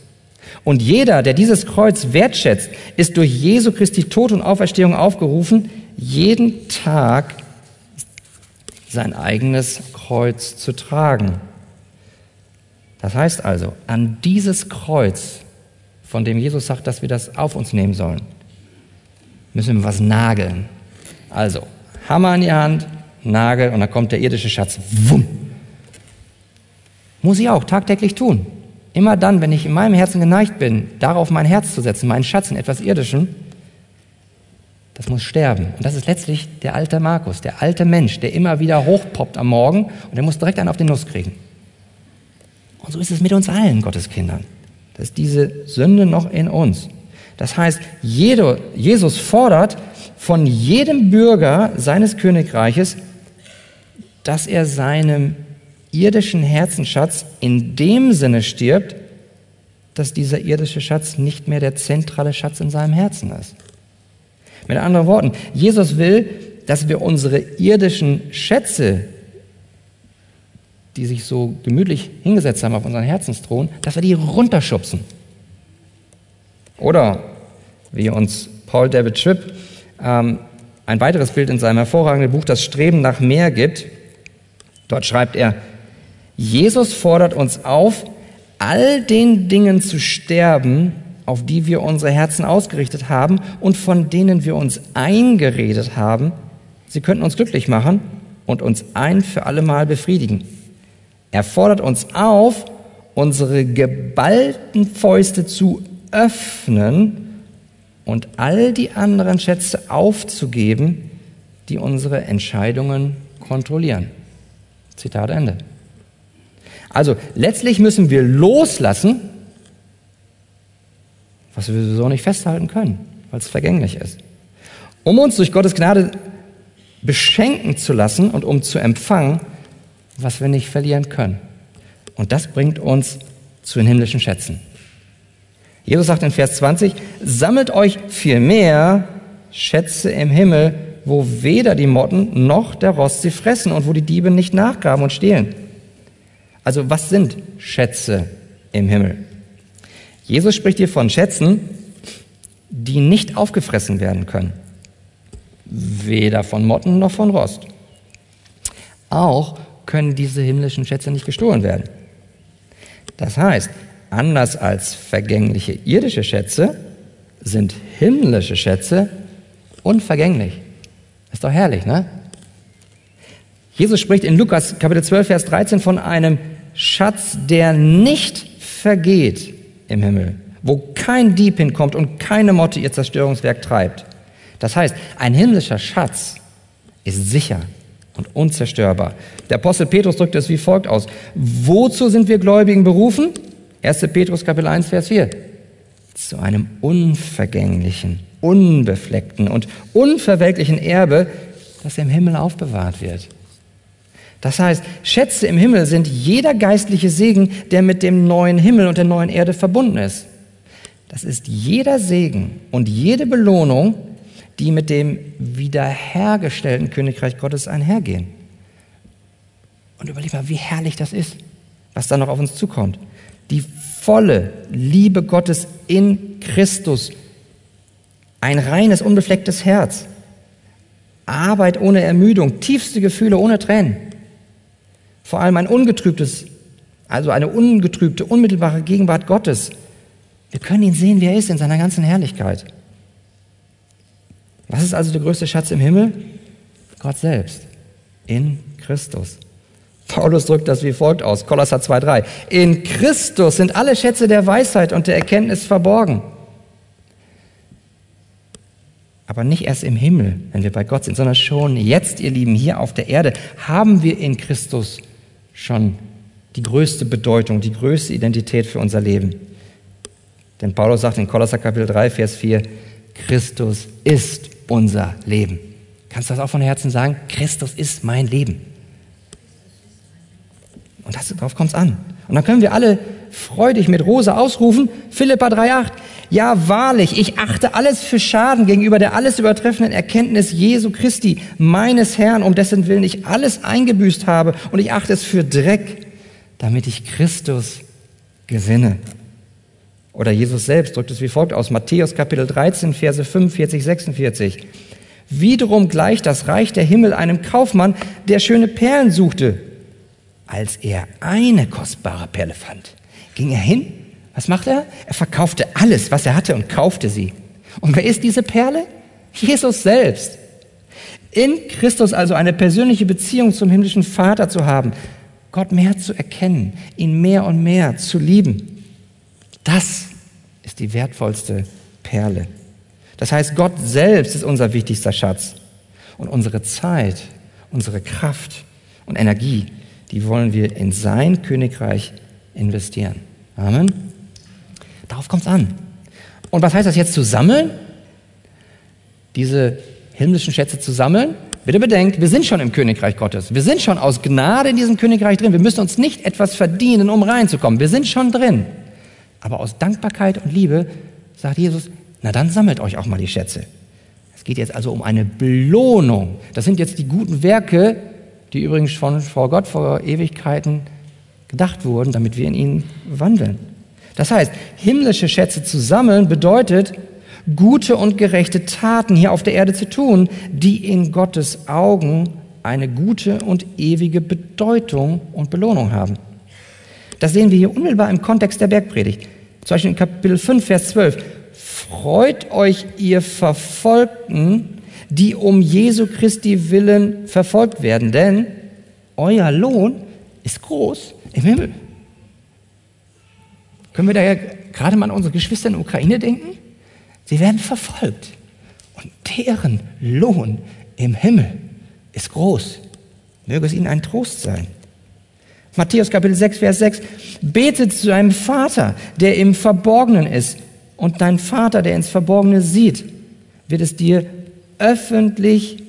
S1: Und jeder, der dieses Kreuz wertschätzt, ist durch Jesu Christi Tod und Auferstehung aufgerufen, jeden Tag sein eigenes Kreuz zu tragen. Das heißt also, an dieses Kreuz, von dem Jesus sagt, dass wir das auf uns nehmen sollen, müssen wir was nageln. Also, Hammer in die Hand, Nagel und dann kommt der irdische Schatz. Wumm. Muss ich auch tagtäglich tun. Immer dann, wenn ich in meinem Herzen geneigt bin, darauf mein Herz zu setzen, meinen Schatz in etwas Irdischem, das muss sterben. Und das ist letztlich der alte Markus, der alte Mensch, der immer wieder hochpoppt am Morgen und der muss direkt einen auf den Nuss kriegen. Und so ist es mit uns allen Gotteskindern. Da ist diese Sünde noch in uns. Das heißt, jede, Jesus fordert von jedem Bürger seines Königreiches, dass er seinem irdischen Herzensschatz in dem Sinne stirbt, dass dieser irdische Schatz nicht mehr der zentrale Schatz in seinem Herzen ist. Mit anderen Worten, Jesus will, dass wir unsere irdischen Schätze, die sich so gemütlich hingesetzt haben auf unseren Herzensthron, dass wir die runterschubsen. Oder wie uns Paul David Tripp ähm, ein weiteres Bild in seinem hervorragenden Buch Das Streben nach mehr gibt. Dort schreibt er, Jesus fordert uns auf, all den Dingen zu sterben, auf die wir unsere Herzen ausgerichtet haben und von denen wir uns eingeredet haben, sie könnten uns glücklich machen und uns ein für allemal befriedigen. Er fordert uns auf, unsere geballten Fäuste zu öffnen und all die anderen Schätze aufzugeben, die unsere Entscheidungen kontrollieren. Zitat Ende. Also letztlich müssen wir loslassen, was wir so nicht festhalten können, weil es vergänglich ist. Um uns durch Gottes Gnade beschenken zu lassen und um zu empfangen, was wir nicht verlieren können. Und das bringt uns zu den himmlischen Schätzen. Jesus sagt in Vers 20, sammelt euch vielmehr Schätze im Himmel, wo weder die Motten noch der Rost sie fressen und wo die Diebe nicht nachgraben und stehlen. Also was sind Schätze im Himmel? Jesus spricht hier von Schätzen, die nicht aufgefressen werden können. Weder von Motten noch von Rost. Auch können diese himmlischen Schätze nicht gestohlen werden. Das heißt, anders als vergängliche irdische Schätze sind himmlische Schätze unvergänglich. Ist doch herrlich, ne? Jesus spricht in Lukas Kapitel 12, Vers 13 von einem Schatz, der nicht vergeht im Himmel, wo kein Dieb hinkommt und keine Motte ihr Zerstörungswerk treibt. Das heißt, ein himmlischer Schatz ist sicher und unzerstörbar. Der Apostel Petrus drückt es wie folgt aus. Wozu sind wir Gläubigen berufen? 1. Petrus Kapitel 1, Vers 4. Zu einem unvergänglichen, unbefleckten und unverwelklichen Erbe, das im Himmel aufbewahrt wird. Das heißt, Schätze im Himmel sind jeder geistliche Segen, der mit dem neuen Himmel und der neuen Erde verbunden ist. Das ist jeder Segen und jede Belohnung, die mit dem wiederhergestellten Königreich Gottes einhergehen. Und überleg mal, wie herrlich das ist, was da noch auf uns zukommt. Die volle Liebe Gottes in Christus. Ein reines, unbeflecktes Herz. Arbeit ohne Ermüdung, tiefste Gefühle ohne Tränen. Vor allem ein ungetrübtes, also eine ungetrübte, unmittelbare Gegenwart Gottes. Wir können ihn sehen, wie er ist, in seiner ganzen Herrlichkeit. Was ist also der größte Schatz im Himmel? Gott selbst. In Christus. Paulus drückt das wie folgt aus, Kolosser 2,3. In Christus sind alle Schätze der Weisheit und der Erkenntnis verborgen. Aber nicht erst im Himmel, wenn wir bei Gott sind, sondern schon jetzt, ihr Lieben, hier auf der Erde haben wir in Christus schon die größte Bedeutung, die größte Identität für unser Leben. Denn Paulus sagt in Kolosser Kapitel 3, Vers 4, Christus ist unser Leben. Kannst du das auch von Herzen sagen? Christus ist mein Leben. Und das, darauf kommt es an. Und dann können wir alle freudig mit Rose ausrufen, Philippa 3,8. Ja, wahrlich, ich achte alles für Schaden gegenüber der alles übertreffenden Erkenntnis Jesu Christi, meines Herrn, um dessen Willen ich alles eingebüßt habe. Und ich achte es für Dreck, damit ich Christus gewinne. Oder Jesus selbst drückt es wie folgt aus, Matthäus Kapitel 13, Verse 45, 46. Wiederum gleicht das Reich der Himmel einem Kaufmann, der schöne Perlen suchte. Als er eine kostbare Perle fand, ging er hin. Was macht er? Er verkaufte alles, was er hatte und kaufte sie. Und wer ist diese Perle? Jesus selbst. In Christus also eine persönliche Beziehung zum himmlischen Vater zu haben, Gott mehr zu erkennen, ihn mehr und mehr zu lieben. Das ist die wertvollste Perle. Das heißt, Gott selbst ist unser wichtigster Schatz. Und unsere Zeit, unsere Kraft und Energie, die wollen wir in sein Königreich investieren. Amen. Darauf kommt es an. Und was heißt das jetzt zu sammeln? Diese himmlischen Schätze zu sammeln? Bitte bedenkt, wir sind schon im Königreich Gottes. Wir sind schon aus Gnade in diesem Königreich drin. Wir müssen uns nicht etwas verdienen, um reinzukommen. Wir sind schon drin. Aber aus Dankbarkeit und Liebe sagt Jesus, na dann sammelt euch auch mal die Schätze. Es geht jetzt also um eine Belohnung. Das sind jetzt die guten Werke, die übrigens von vor Gott vor Ewigkeiten gedacht wurden, damit wir in ihnen wandeln. Das heißt, himmlische Schätze zu sammeln bedeutet, gute und gerechte Taten hier auf der Erde zu tun, die in Gottes Augen eine gute und ewige Bedeutung und Belohnung haben. Das sehen wir hier unmittelbar im Kontext der Bergpredigt. Zum Beispiel in Kapitel 5, Vers 12. Freut euch, ihr Verfolgten, die um Jesu Christi willen verfolgt werden, denn euer Lohn ist groß im Himmel. Können wir da ja gerade mal an unsere Geschwister in der Ukraine denken? Sie werden verfolgt und deren Lohn im Himmel ist groß. Möge es ihnen ein Trost sein. Matthäus Kapitel 6, Vers 6. Betet zu deinem Vater, der im Verborgenen ist. Und dein Vater, der ins Verborgene sieht, wird es dir öffentlich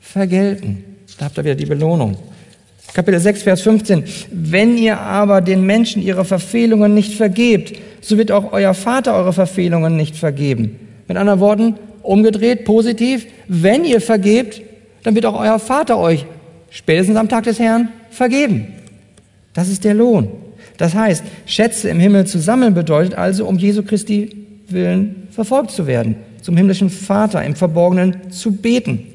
S1: vergelten. Da habt ihr wieder die Belohnung. Kapitel 6, Vers 15. Wenn ihr aber den Menschen ihre Verfehlungen nicht vergebt, so wird auch euer Vater eure Verfehlungen nicht vergeben. Mit anderen Worten, umgedreht, positiv, wenn ihr vergebt, dann wird auch euer Vater euch spätestens am Tag des Herrn vergeben. Das ist der Lohn. Das heißt, Schätze im Himmel zu sammeln bedeutet also, um Jesu Christi willen verfolgt zu werden, zum himmlischen Vater im Verborgenen zu beten,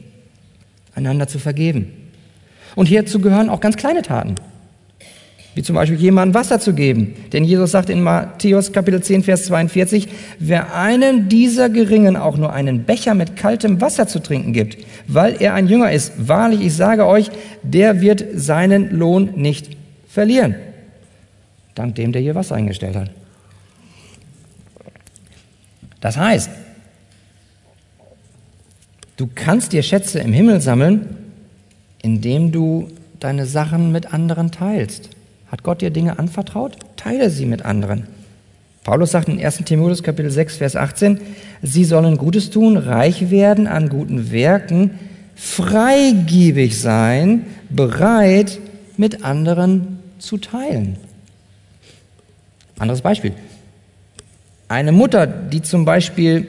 S1: einander zu vergeben. Und hierzu gehören auch ganz kleine Taten. wie zum Beispiel jemandem Wasser zu geben. Denn Jesus sagt in Matthäus Kapitel 10, Vers 42, wer einem dieser Geringen auch nur einen Becher mit kaltem Wasser zu trinken gibt, weil er ein Jünger ist, wahrlich, ich sage euch, der wird seinen Lohn nicht verlieren. Dank dem, der hier Wasser eingestellt hat. Das heißt, du kannst dir Schätze im Himmel sammeln, indem du deine Sachen mit anderen teilst. Hat Gott dir Dinge anvertraut? Teile sie mit anderen. Paulus sagt in 1 Timotheus Kapitel 6, Vers 18, sie sollen Gutes tun, reich werden an guten Werken, freigebig sein, bereit, mit anderen zu teilen. Anderes Beispiel. Eine Mutter, die zum Beispiel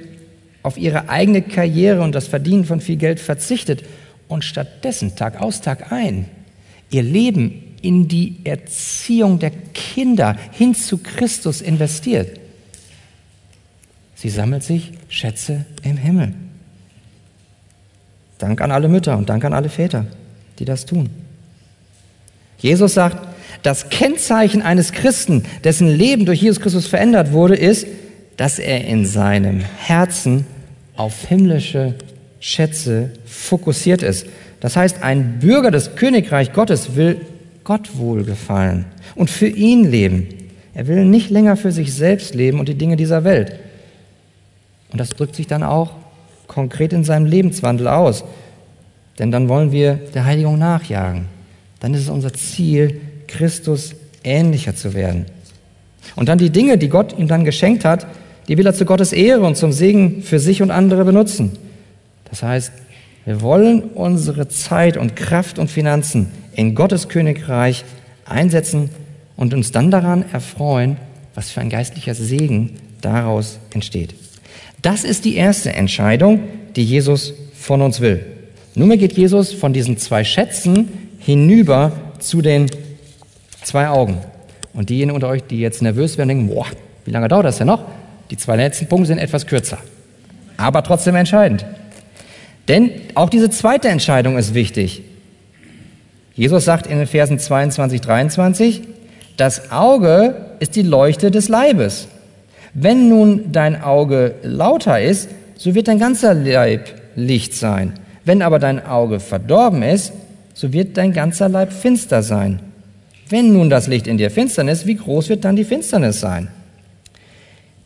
S1: auf ihre eigene Karriere und das Verdienen von viel Geld verzichtet und stattdessen Tag aus, Tag ein ihr Leben in die Erziehung der Kinder hin zu Christus investiert. Sie sammelt sich Schätze im Himmel. Dank an alle Mütter und Dank an alle Väter, die das tun. Jesus sagt, das Kennzeichen eines Christen, dessen Leben durch Jesus Christus verändert wurde, ist, dass er in seinem Herzen auf himmlische Schätze fokussiert ist. Das heißt, ein Bürger des Königreich Gottes will Gott wohlgefallen und für ihn leben. Er will nicht länger für sich selbst leben und die Dinge dieser Welt. Und das drückt sich dann auch konkret in seinem Lebenswandel aus. Denn dann wollen wir der Heiligung nachjagen. Dann ist es unser Ziel, Christus ähnlicher zu werden. Und dann die Dinge, die Gott ihm dann geschenkt hat, die will er zu Gottes Ehre und zum Segen für sich und andere benutzen. Das heißt, wir wollen unsere Zeit und Kraft und Finanzen in Gottes Königreich einsetzen und uns dann daran erfreuen, was für ein geistlicher Segen daraus entsteht. Das ist die erste Entscheidung, die Jesus von uns will. Nunmehr geht Jesus von diesen zwei Schätzen hinüber zu den zwei Augen. Und diejenigen unter euch, die jetzt nervös werden, denken, boah, wie lange dauert das denn noch? Die zwei letzten Punkte sind etwas kürzer, aber trotzdem entscheidend. Denn auch diese zweite Entscheidung ist wichtig. Jesus sagt in den Versen 22, 23, das Auge ist die Leuchte des Leibes. Wenn nun dein Auge lauter ist, so wird dein ganzer Leib Licht sein. Wenn aber dein Auge verdorben ist, so wird dein ganzer Leib finster sein. Wenn nun das Licht in dir Finsternis, wie groß wird dann die Finsternis sein?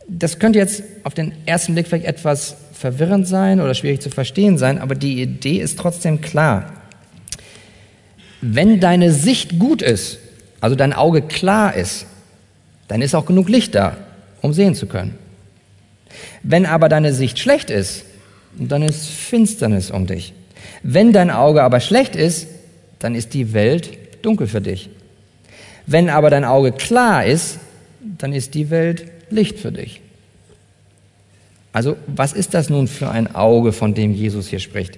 S1: Das könnte jetzt auf den ersten Blick vielleicht etwas verwirrend sein oder schwierig zu verstehen sein, aber die Idee ist trotzdem klar. Wenn deine Sicht gut ist, also dein Auge klar ist, dann ist auch genug Licht da, um sehen zu können. Wenn aber deine Sicht schlecht ist, dann ist Finsternis um dich. Wenn dein Auge aber schlecht ist, dann ist die Welt dunkel für dich. Wenn aber dein Auge klar ist, dann ist die Welt Licht für dich. Also was ist das nun für ein Auge, von dem Jesus hier spricht?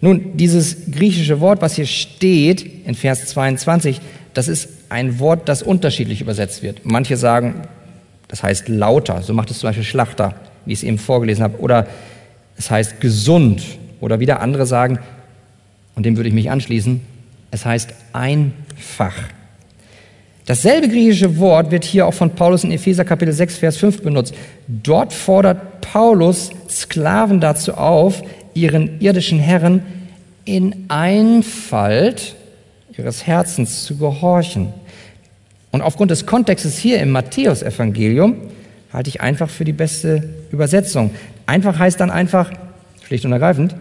S1: Nun, dieses griechische Wort, was hier steht in Vers 22, das ist ein Wort, das unterschiedlich übersetzt wird. Manche sagen, das heißt lauter, so macht es zum Beispiel Schlachter, wie ich es eben vorgelesen habe, oder es heißt gesund, oder wieder andere sagen, und dem würde ich mich anschließen, es heißt einfach. Dasselbe griechische Wort wird hier auch von Paulus in Epheser Kapitel 6, Vers 5 benutzt. Dort fordert Paulus Sklaven dazu auf, ihren irdischen Herren in Einfalt ihres Herzens zu gehorchen. Und aufgrund des Kontextes hier im Matthäusevangelium halte ich einfach für die beste Übersetzung. Einfach heißt dann einfach, schlicht und ergreifend,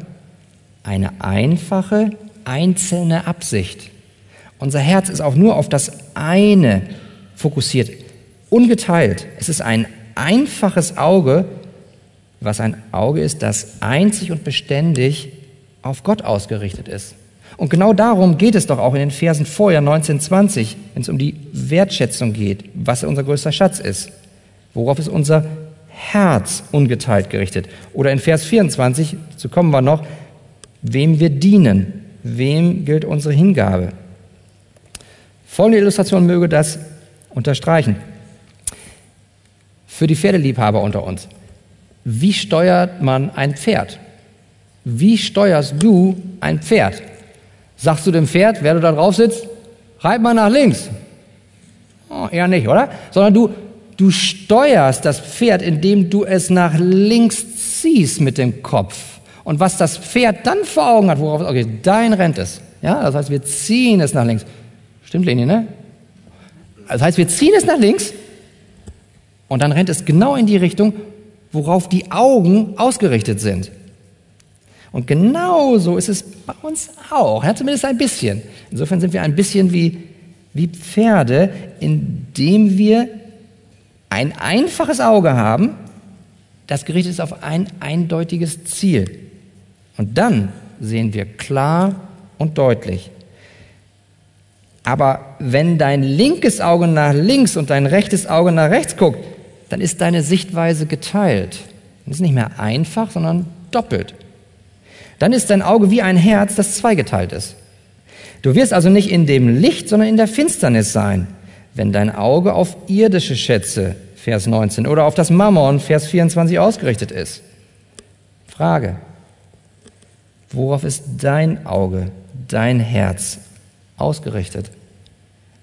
S1: eine einfache, einzelne Absicht. Unser Herz ist auch nur auf das eine fokussiert, ungeteilt. Es ist ein einfaches Auge, was ein Auge ist, das einzig und beständig auf Gott ausgerichtet ist. Und genau darum geht es doch auch in den Versen vorher, 1920, wenn es um die Wertschätzung geht, was unser größter Schatz ist. Worauf ist unser Herz ungeteilt gerichtet? Oder in Vers 24, so kommen wir noch, wem wir dienen, wem gilt unsere Hingabe. Folgende Illustration möge das unterstreichen. Für die Pferdeliebhaber unter uns. Wie steuert man ein Pferd? Wie steuerst du ein Pferd? Sagst du dem Pferd, wer du da drauf sitzt, reib mal nach links. Oh, eher nicht, oder? Sondern du, du steuerst das Pferd, indem du es nach links ziehst mit dem Kopf. Und was das Pferd dann vor Augen hat, worauf es okay, dein rennt es. Ja, das heißt, wir ziehen es nach links. Stimmt, Leni, ne? Das heißt, wir ziehen es nach links und dann rennt es genau in die Richtung, worauf die Augen ausgerichtet sind. Und genauso ist es bei uns auch, ja, zumindest ein bisschen. Insofern sind wir ein bisschen wie, wie Pferde, indem wir ein einfaches Auge haben, das gerichtet ist auf ein eindeutiges Ziel. Und dann sehen wir klar und deutlich. Aber wenn dein linkes Auge nach links und dein rechtes Auge nach rechts guckt, dann ist deine Sichtweise geteilt. Das ist nicht mehr einfach, sondern doppelt. Dann ist dein Auge wie ein Herz, das zweigeteilt ist. Du wirst also nicht in dem Licht, sondern in der Finsternis sein, wenn dein Auge auf irdische Schätze, Vers 19, oder auf das Mammon, Vers 24 ausgerichtet ist. Frage, worauf ist dein Auge, dein Herz ausgerichtet?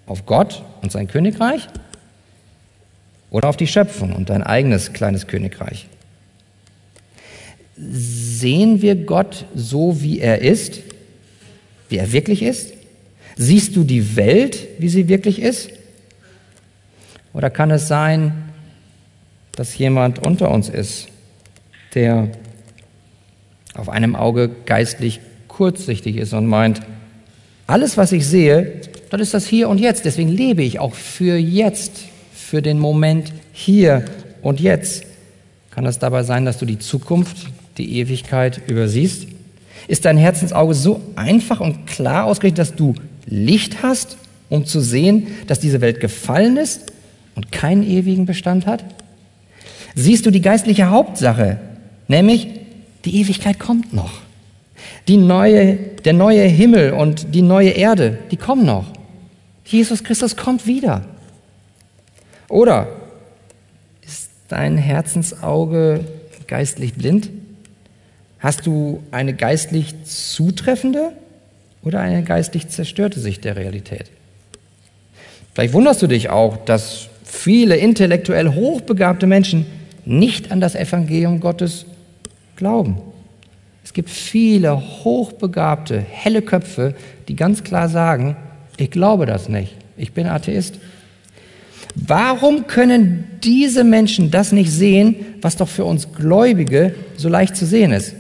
S1: Auf Gott und sein Königreich oder auf die Schöpfung und dein eigenes kleines Königreich? Sehen wir Gott so, wie er ist, wie er wirklich ist? Siehst du die Welt, wie sie wirklich ist? Oder kann es sein, dass jemand unter uns ist, der auf einem Auge geistlich kurzsichtig ist und meint, alles, was ich sehe, das ist das Hier und Jetzt. Deswegen lebe ich auch für jetzt, für den Moment hier und jetzt. Kann es dabei sein, dass du die Zukunft, die Ewigkeit übersiehst? Ist dein Herzensauge so einfach und klar ausgerichtet, dass du Licht hast, um zu sehen, dass diese Welt gefallen ist und keinen ewigen Bestand hat? Siehst du die geistliche Hauptsache, nämlich die Ewigkeit kommt noch. Die neue, der neue Himmel und die neue Erde, die kommen noch. Jesus Christus kommt wieder. Oder ist dein Herzensauge geistlich blind? Hast du eine geistlich zutreffende oder eine geistlich zerstörte Sicht der Realität? Vielleicht wunderst du dich auch, dass viele intellektuell hochbegabte Menschen nicht an das Evangelium Gottes glauben. Es gibt viele hochbegabte, helle Köpfe, die ganz klar sagen, ich glaube das nicht, ich bin Atheist. Warum können diese Menschen das nicht sehen, was doch für uns Gläubige so leicht zu sehen ist?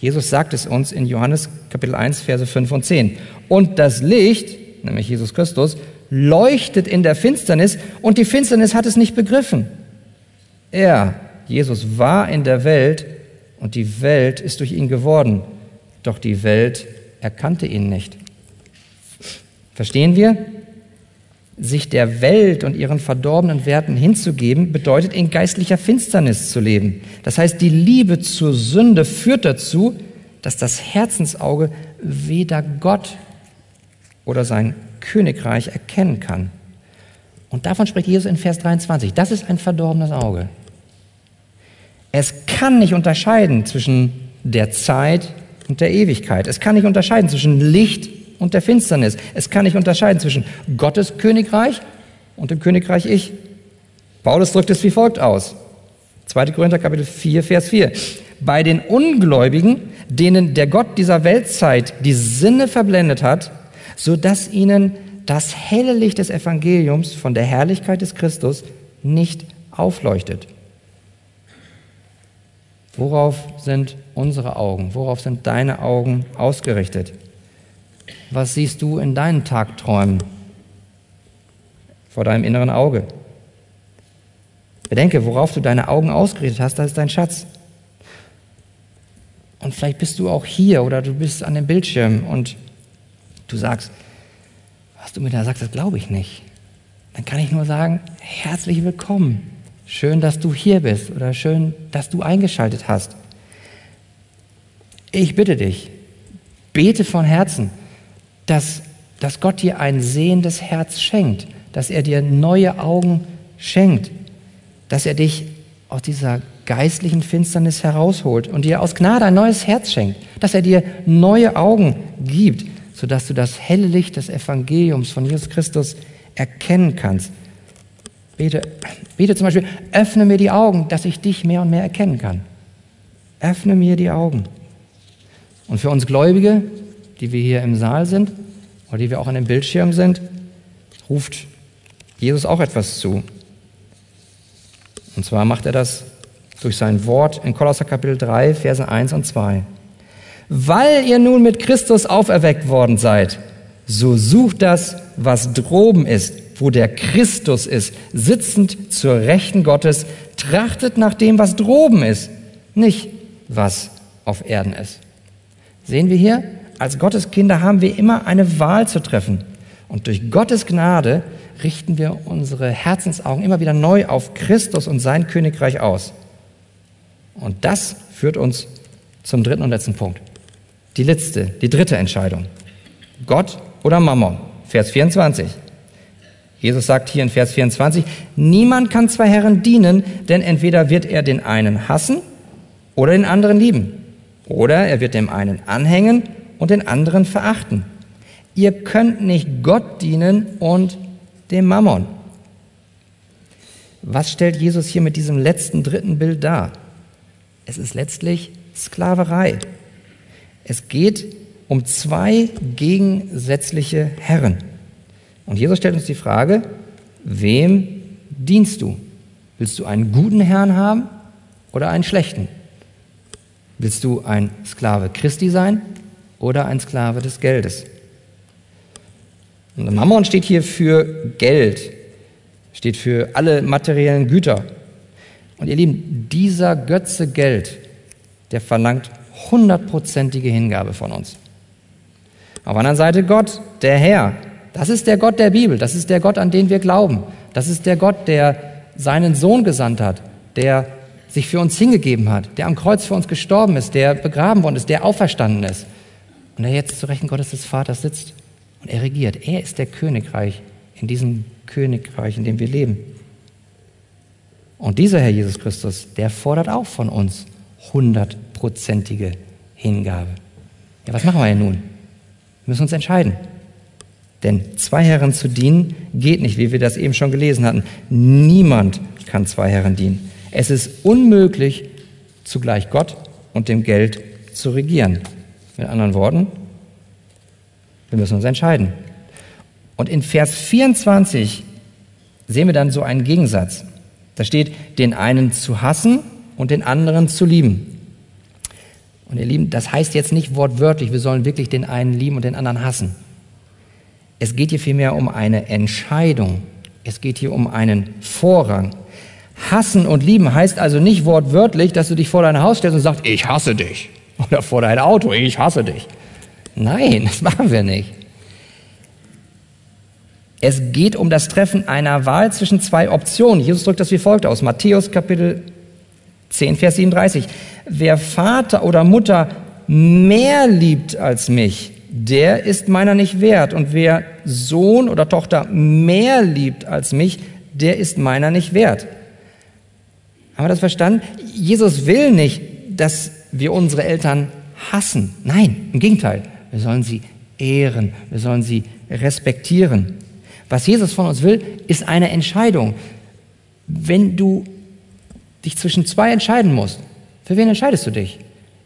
S1: Jesus sagt es uns in Johannes Kapitel 1, Verse 5 und 10. Und das Licht, nämlich Jesus Christus, leuchtet in der Finsternis und die Finsternis hat es nicht begriffen. Er, Jesus, war in der Welt und die Welt ist durch ihn geworden, doch die Welt erkannte ihn nicht. Verstehen wir? Sich der Welt und ihren verdorbenen Werten hinzugeben, bedeutet in geistlicher Finsternis zu leben. Das heißt, die Liebe zur Sünde führt dazu, dass das Herzensauge weder Gott oder sein Königreich erkennen kann. Und davon spricht Jesus in Vers 23. Das ist ein verdorbenes Auge. Es kann nicht unterscheiden zwischen der Zeit und der Ewigkeit. Es kann nicht unterscheiden zwischen Licht und der Finsternis. Es kann nicht unterscheiden zwischen Gottes Königreich und dem Königreich Ich. Paulus drückt es wie folgt aus. 2. Korinther Kapitel 4, Vers 4. Bei den Ungläubigen, denen der Gott dieser Weltzeit die Sinne verblendet hat, so dass ihnen das helle Licht des Evangeliums von der Herrlichkeit des Christus nicht aufleuchtet. Worauf sind unsere Augen? Worauf sind deine Augen ausgerichtet? Was siehst du in deinen Tagträumen vor deinem inneren Auge? Bedenke, worauf du deine Augen ausgerichtet hast, das ist dein Schatz. Und vielleicht bist du auch hier oder du bist an dem Bildschirm und du sagst, was du mir da sagst, das glaube ich nicht. Dann kann ich nur sagen, herzlich willkommen. Schön, dass du hier bist oder schön, dass du eingeschaltet hast. Ich bitte dich, bete von Herzen, dass, dass Gott dir ein sehendes Herz schenkt, dass er dir neue Augen schenkt, dass er dich aus dieser geistlichen Finsternis herausholt und dir aus Gnade ein neues Herz schenkt, dass er dir neue Augen gibt, sodass du das helle Licht des Evangeliums von Jesus Christus erkennen kannst. Bete, bete zum Beispiel, öffne mir die Augen, dass ich dich mehr und mehr erkennen kann. Öffne mir die Augen. Und für uns Gläubige, die wir hier im Saal sind oder die wir auch an dem Bildschirm sind, ruft Jesus auch etwas zu. Und zwar macht er das durch sein Wort in Kolosser Kapitel 3, Verse 1 und 2. Weil ihr nun mit Christus auferweckt worden seid, so sucht das, was droben ist, wo der Christus ist, sitzend zur Rechten Gottes, trachtet nach dem, was droben ist, nicht was auf Erden ist. Sehen wir hier, als Gottes Kinder haben wir immer eine Wahl zu treffen. Und durch Gottes Gnade richten wir unsere Herzensaugen immer wieder neu auf Christus und sein Königreich aus. Und das führt uns zum dritten und letzten Punkt. Die letzte, die dritte Entscheidung. Gott oder Mammon. Vers 24. Jesus sagt hier in Vers 24, niemand kann zwei Herren dienen, denn entweder wird er den einen hassen oder den anderen lieben. Oder er wird dem einen anhängen und den anderen verachten. Ihr könnt nicht Gott dienen und dem Mammon. Was stellt Jesus hier mit diesem letzten dritten Bild dar? Es ist letztlich Sklaverei. Es geht um zwei gegensätzliche Herren. Und Jesus stellt uns die Frage, wem dienst du? Willst du einen guten Herrn haben oder einen schlechten? Willst du ein Sklave Christi sein oder ein Sklave des Geldes? Und Mammon steht hier für Geld, steht für alle materiellen Güter. Und ihr Lieben, dieser Götze Geld, der verlangt hundertprozentige Hingabe von uns. Auf der anderen Seite Gott, der Herr. Das ist der Gott der Bibel. Das ist der Gott, an den wir glauben. Das ist der Gott, der seinen Sohn gesandt hat, der sich für uns hingegeben hat, der am Kreuz für uns gestorben ist, der begraben worden ist, der auferstanden ist und der jetzt zu Rechten Gottes des Vaters sitzt und er regiert. Er ist der Königreich in diesem Königreich, in dem wir leben. Und dieser Herr Jesus Christus, der fordert auch von uns hundertprozentige Hingabe. Ja, was machen wir denn nun? Wir müssen uns entscheiden. Denn zwei Herren zu dienen geht nicht, wie wir das eben schon gelesen hatten. Niemand kann zwei Herren dienen. Es ist unmöglich, zugleich Gott und dem Geld zu regieren. Mit anderen Worten, wir müssen uns entscheiden. Und in Vers 24 sehen wir dann so einen Gegensatz. Da steht, den einen zu hassen und den anderen zu lieben. Und ihr Lieben, das heißt jetzt nicht wortwörtlich, wir sollen wirklich den einen lieben und den anderen hassen. Es geht hier vielmehr um eine Entscheidung. Es geht hier um einen Vorrang. Hassen und lieben heißt also nicht wortwörtlich, dass du dich vor dein Haus stellst und sagst, ich hasse dich. Oder vor dein Auto, ich hasse dich. Nein, das machen wir nicht. Es geht um das Treffen einer Wahl zwischen zwei Optionen. Jesus drückt das wie folgt aus. Matthäus Kapitel 10, Vers 37. Wer Vater oder Mutter mehr liebt als mich, der ist meiner nicht wert. Und wer Sohn oder Tochter mehr liebt als mich, der ist meiner nicht wert. Haben wir das verstanden? Jesus will nicht, dass wir unsere Eltern hassen. Nein, im Gegenteil. Wir sollen sie ehren. Wir sollen sie respektieren. Was Jesus von uns will, ist eine Entscheidung. Wenn du dich zwischen zwei entscheiden musst, für wen entscheidest du dich?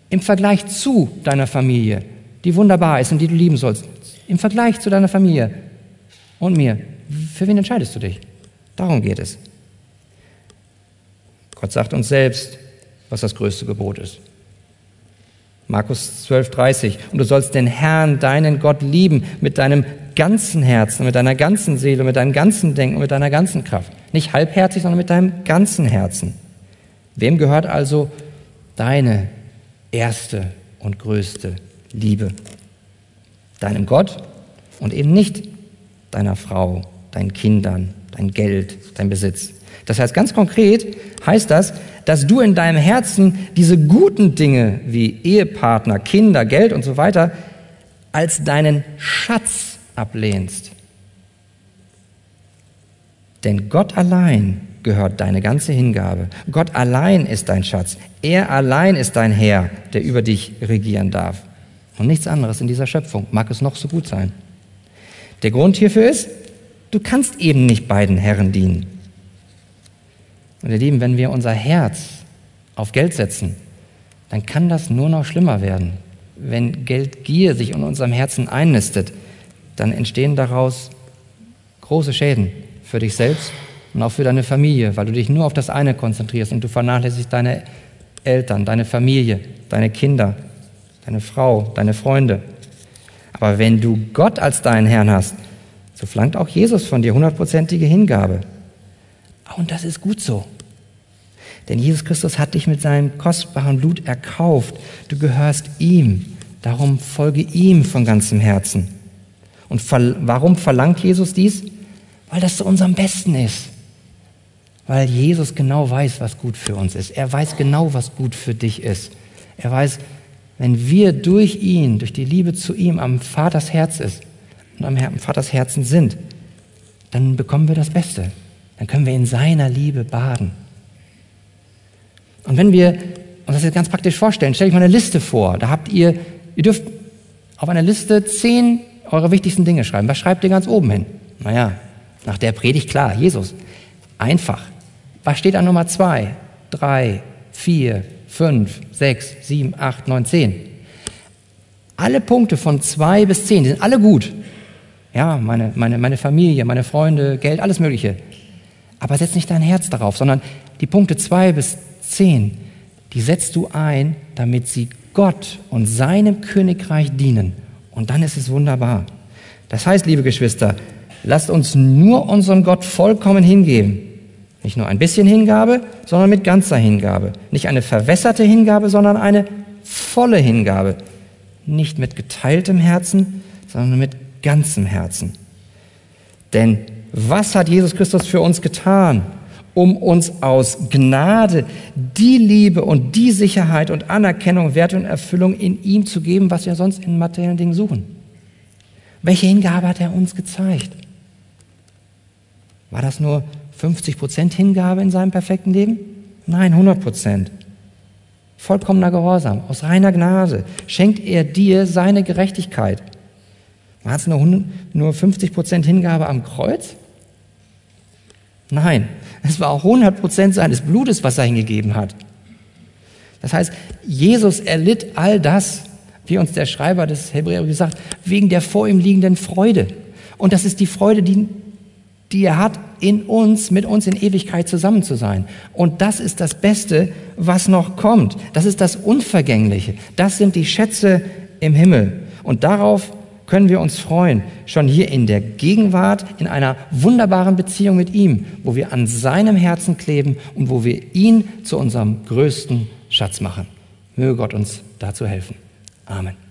S1: Im Vergleich zu deiner Familie, die wunderbar ist und die du lieben sollst. Im Vergleich zu deiner Familie und mir. Für wen entscheidest du dich? Darum geht es. Gott sagt uns selbst, was das größte Gebot ist. Markus 12, 30. Und du sollst den Herrn, deinen Gott lieben mit deinem ganzen Herzen, mit deiner ganzen Seele, mit deinem ganzen Denken mit deiner ganzen Kraft. Nicht halbherzig, sondern mit deinem ganzen Herzen. Wem gehört also deine erste und größte Liebe? Deinem Gott und eben nicht deiner Frau, deinen Kindern, dein Geld, dein Besitz. Das heißt, ganz konkret heißt das, dass du in deinem Herzen diese guten Dinge wie Ehepartner, Kinder, Geld und so weiter als deinen Schatz ablehnst. Denn Gott allein gehört deine ganze Hingabe. Gott allein ist dein Schatz. Er allein ist dein Herr, der über dich regieren darf. Und nichts anderes in dieser Schöpfung mag es noch so gut sein. Der Grund hierfür ist, Du kannst eben nicht beiden Herren dienen. Und ihr Lieben, wenn wir unser Herz auf Geld setzen, dann kann das nur noch schlimmer werden. Wenn Geldgier sich in unserem Herzen einnistet, dann entstehen daraus große Schäden für dich selbst und auch für deine Familie, weil du dich nur auf das eine konzentrierst und du vernachlässigst deine Eltern, deine Familie, deine Kinder, deine Frau, deine Freunde. Aber wenn du Gott als deinen Herrn hast, so flankt auch Jesus von dir hundertprozentige Hingabe. Und das ist gut so. Denn Jesus Christus hat dich mit seinem kostbaren Blut erkauft. Du gehörst ihm. Darum folge ihm von ganzem Herzen. Und warum verlangt Jesus dies? Weil das zu unserem Besten ist. Weil Jesus genau weiß, was gut für uns ist. Er weiß genau, was gut für dich ist. Er weiß, wenn wir durch ihn, durch die Liebe zu ihm am Vaters Herz ist und am Vaters Herzen sind, dann bekommen wir das Beste. Dann können wir in seiner Liebe baden. Und wenn wir uns das jetzt ganz praktisch vorstellen, stelle ich mal eine Liste vor. Da habt ihr, ihr dürft auf einer Liste zehn eure wichtigsten Dinge schreiben. Was schreibt ihr ganz oben hin? Naja, nach der Predigt klar, Jesus. Einfach. Was steht an Nummer zwei, drei, vier, fünf, sechs, sieben, acht, neun, zehn? Alle Punkte von zwei bis zehn, die sind alle gut. Ja, meine, meine, meine Familie, meine Freunde, Geld, alles Mögliche. Aber setz nicht dein Herz darauf, sondern die Punkte zwei bis 10, die setzt du ein, damit sie Gott und seinem Königreich dienen. Und dann ist es wunderbar. Das heißt, liebe Geschwister, lasst uns nur unserem Gott vollkommen hingeben. Nicht nur ein bisschen Hingabe, sondern mit ganzer Hingabe. Nicht eine verwässerte Hingabe, sondern eine volle Hingabe. Nicht mit geteiltem Herzen, sondern mit ganzem Herzen. Denn was hat Jesus Christus für uns getan? um uns aus Gnade die Liebe und die Sicherheit und Anerkennung, Wert und Erfüllung in ihm zu geben, was wir sonst in materiellen Dingen suchen. Welche Hingabe hat er uns gezeigt? War das nur 50 Prozent Hingabe in seinem perfekten Leben? Nein, 100 Prozent. Vollkommener Gehorsam, aus reiner Gnade schenkt er dir seine Gerechtigkeit. War es nur, nur 50 Prozent Hingabe am Kreuz? Nein, es war auch 100 Prozent seines Blutes, was er hingegeben hat. Das heißt, Jesus erlitt all das, wie uns der Schreiber des Hebräer gesagt, wegen der vor ihm liegenden Freude. Und das ist die Freude, die, die er hat, in uns, mit uns in Ewigkeit zusammen zu sein. Und das ist das Beste, was noch kommt. Das ist das Unvergängliche. Das sind die Schätze im Himmel. Und darauf können wir uns freuen, schon hier in der Gegenwart, in einer wunderbaren Beziehung mit ihm, wo wir an seinem Herzen kleben und wo wir ihn zu unserem größten Schatz machen. Möge Gott uns dazu helfen. Amen.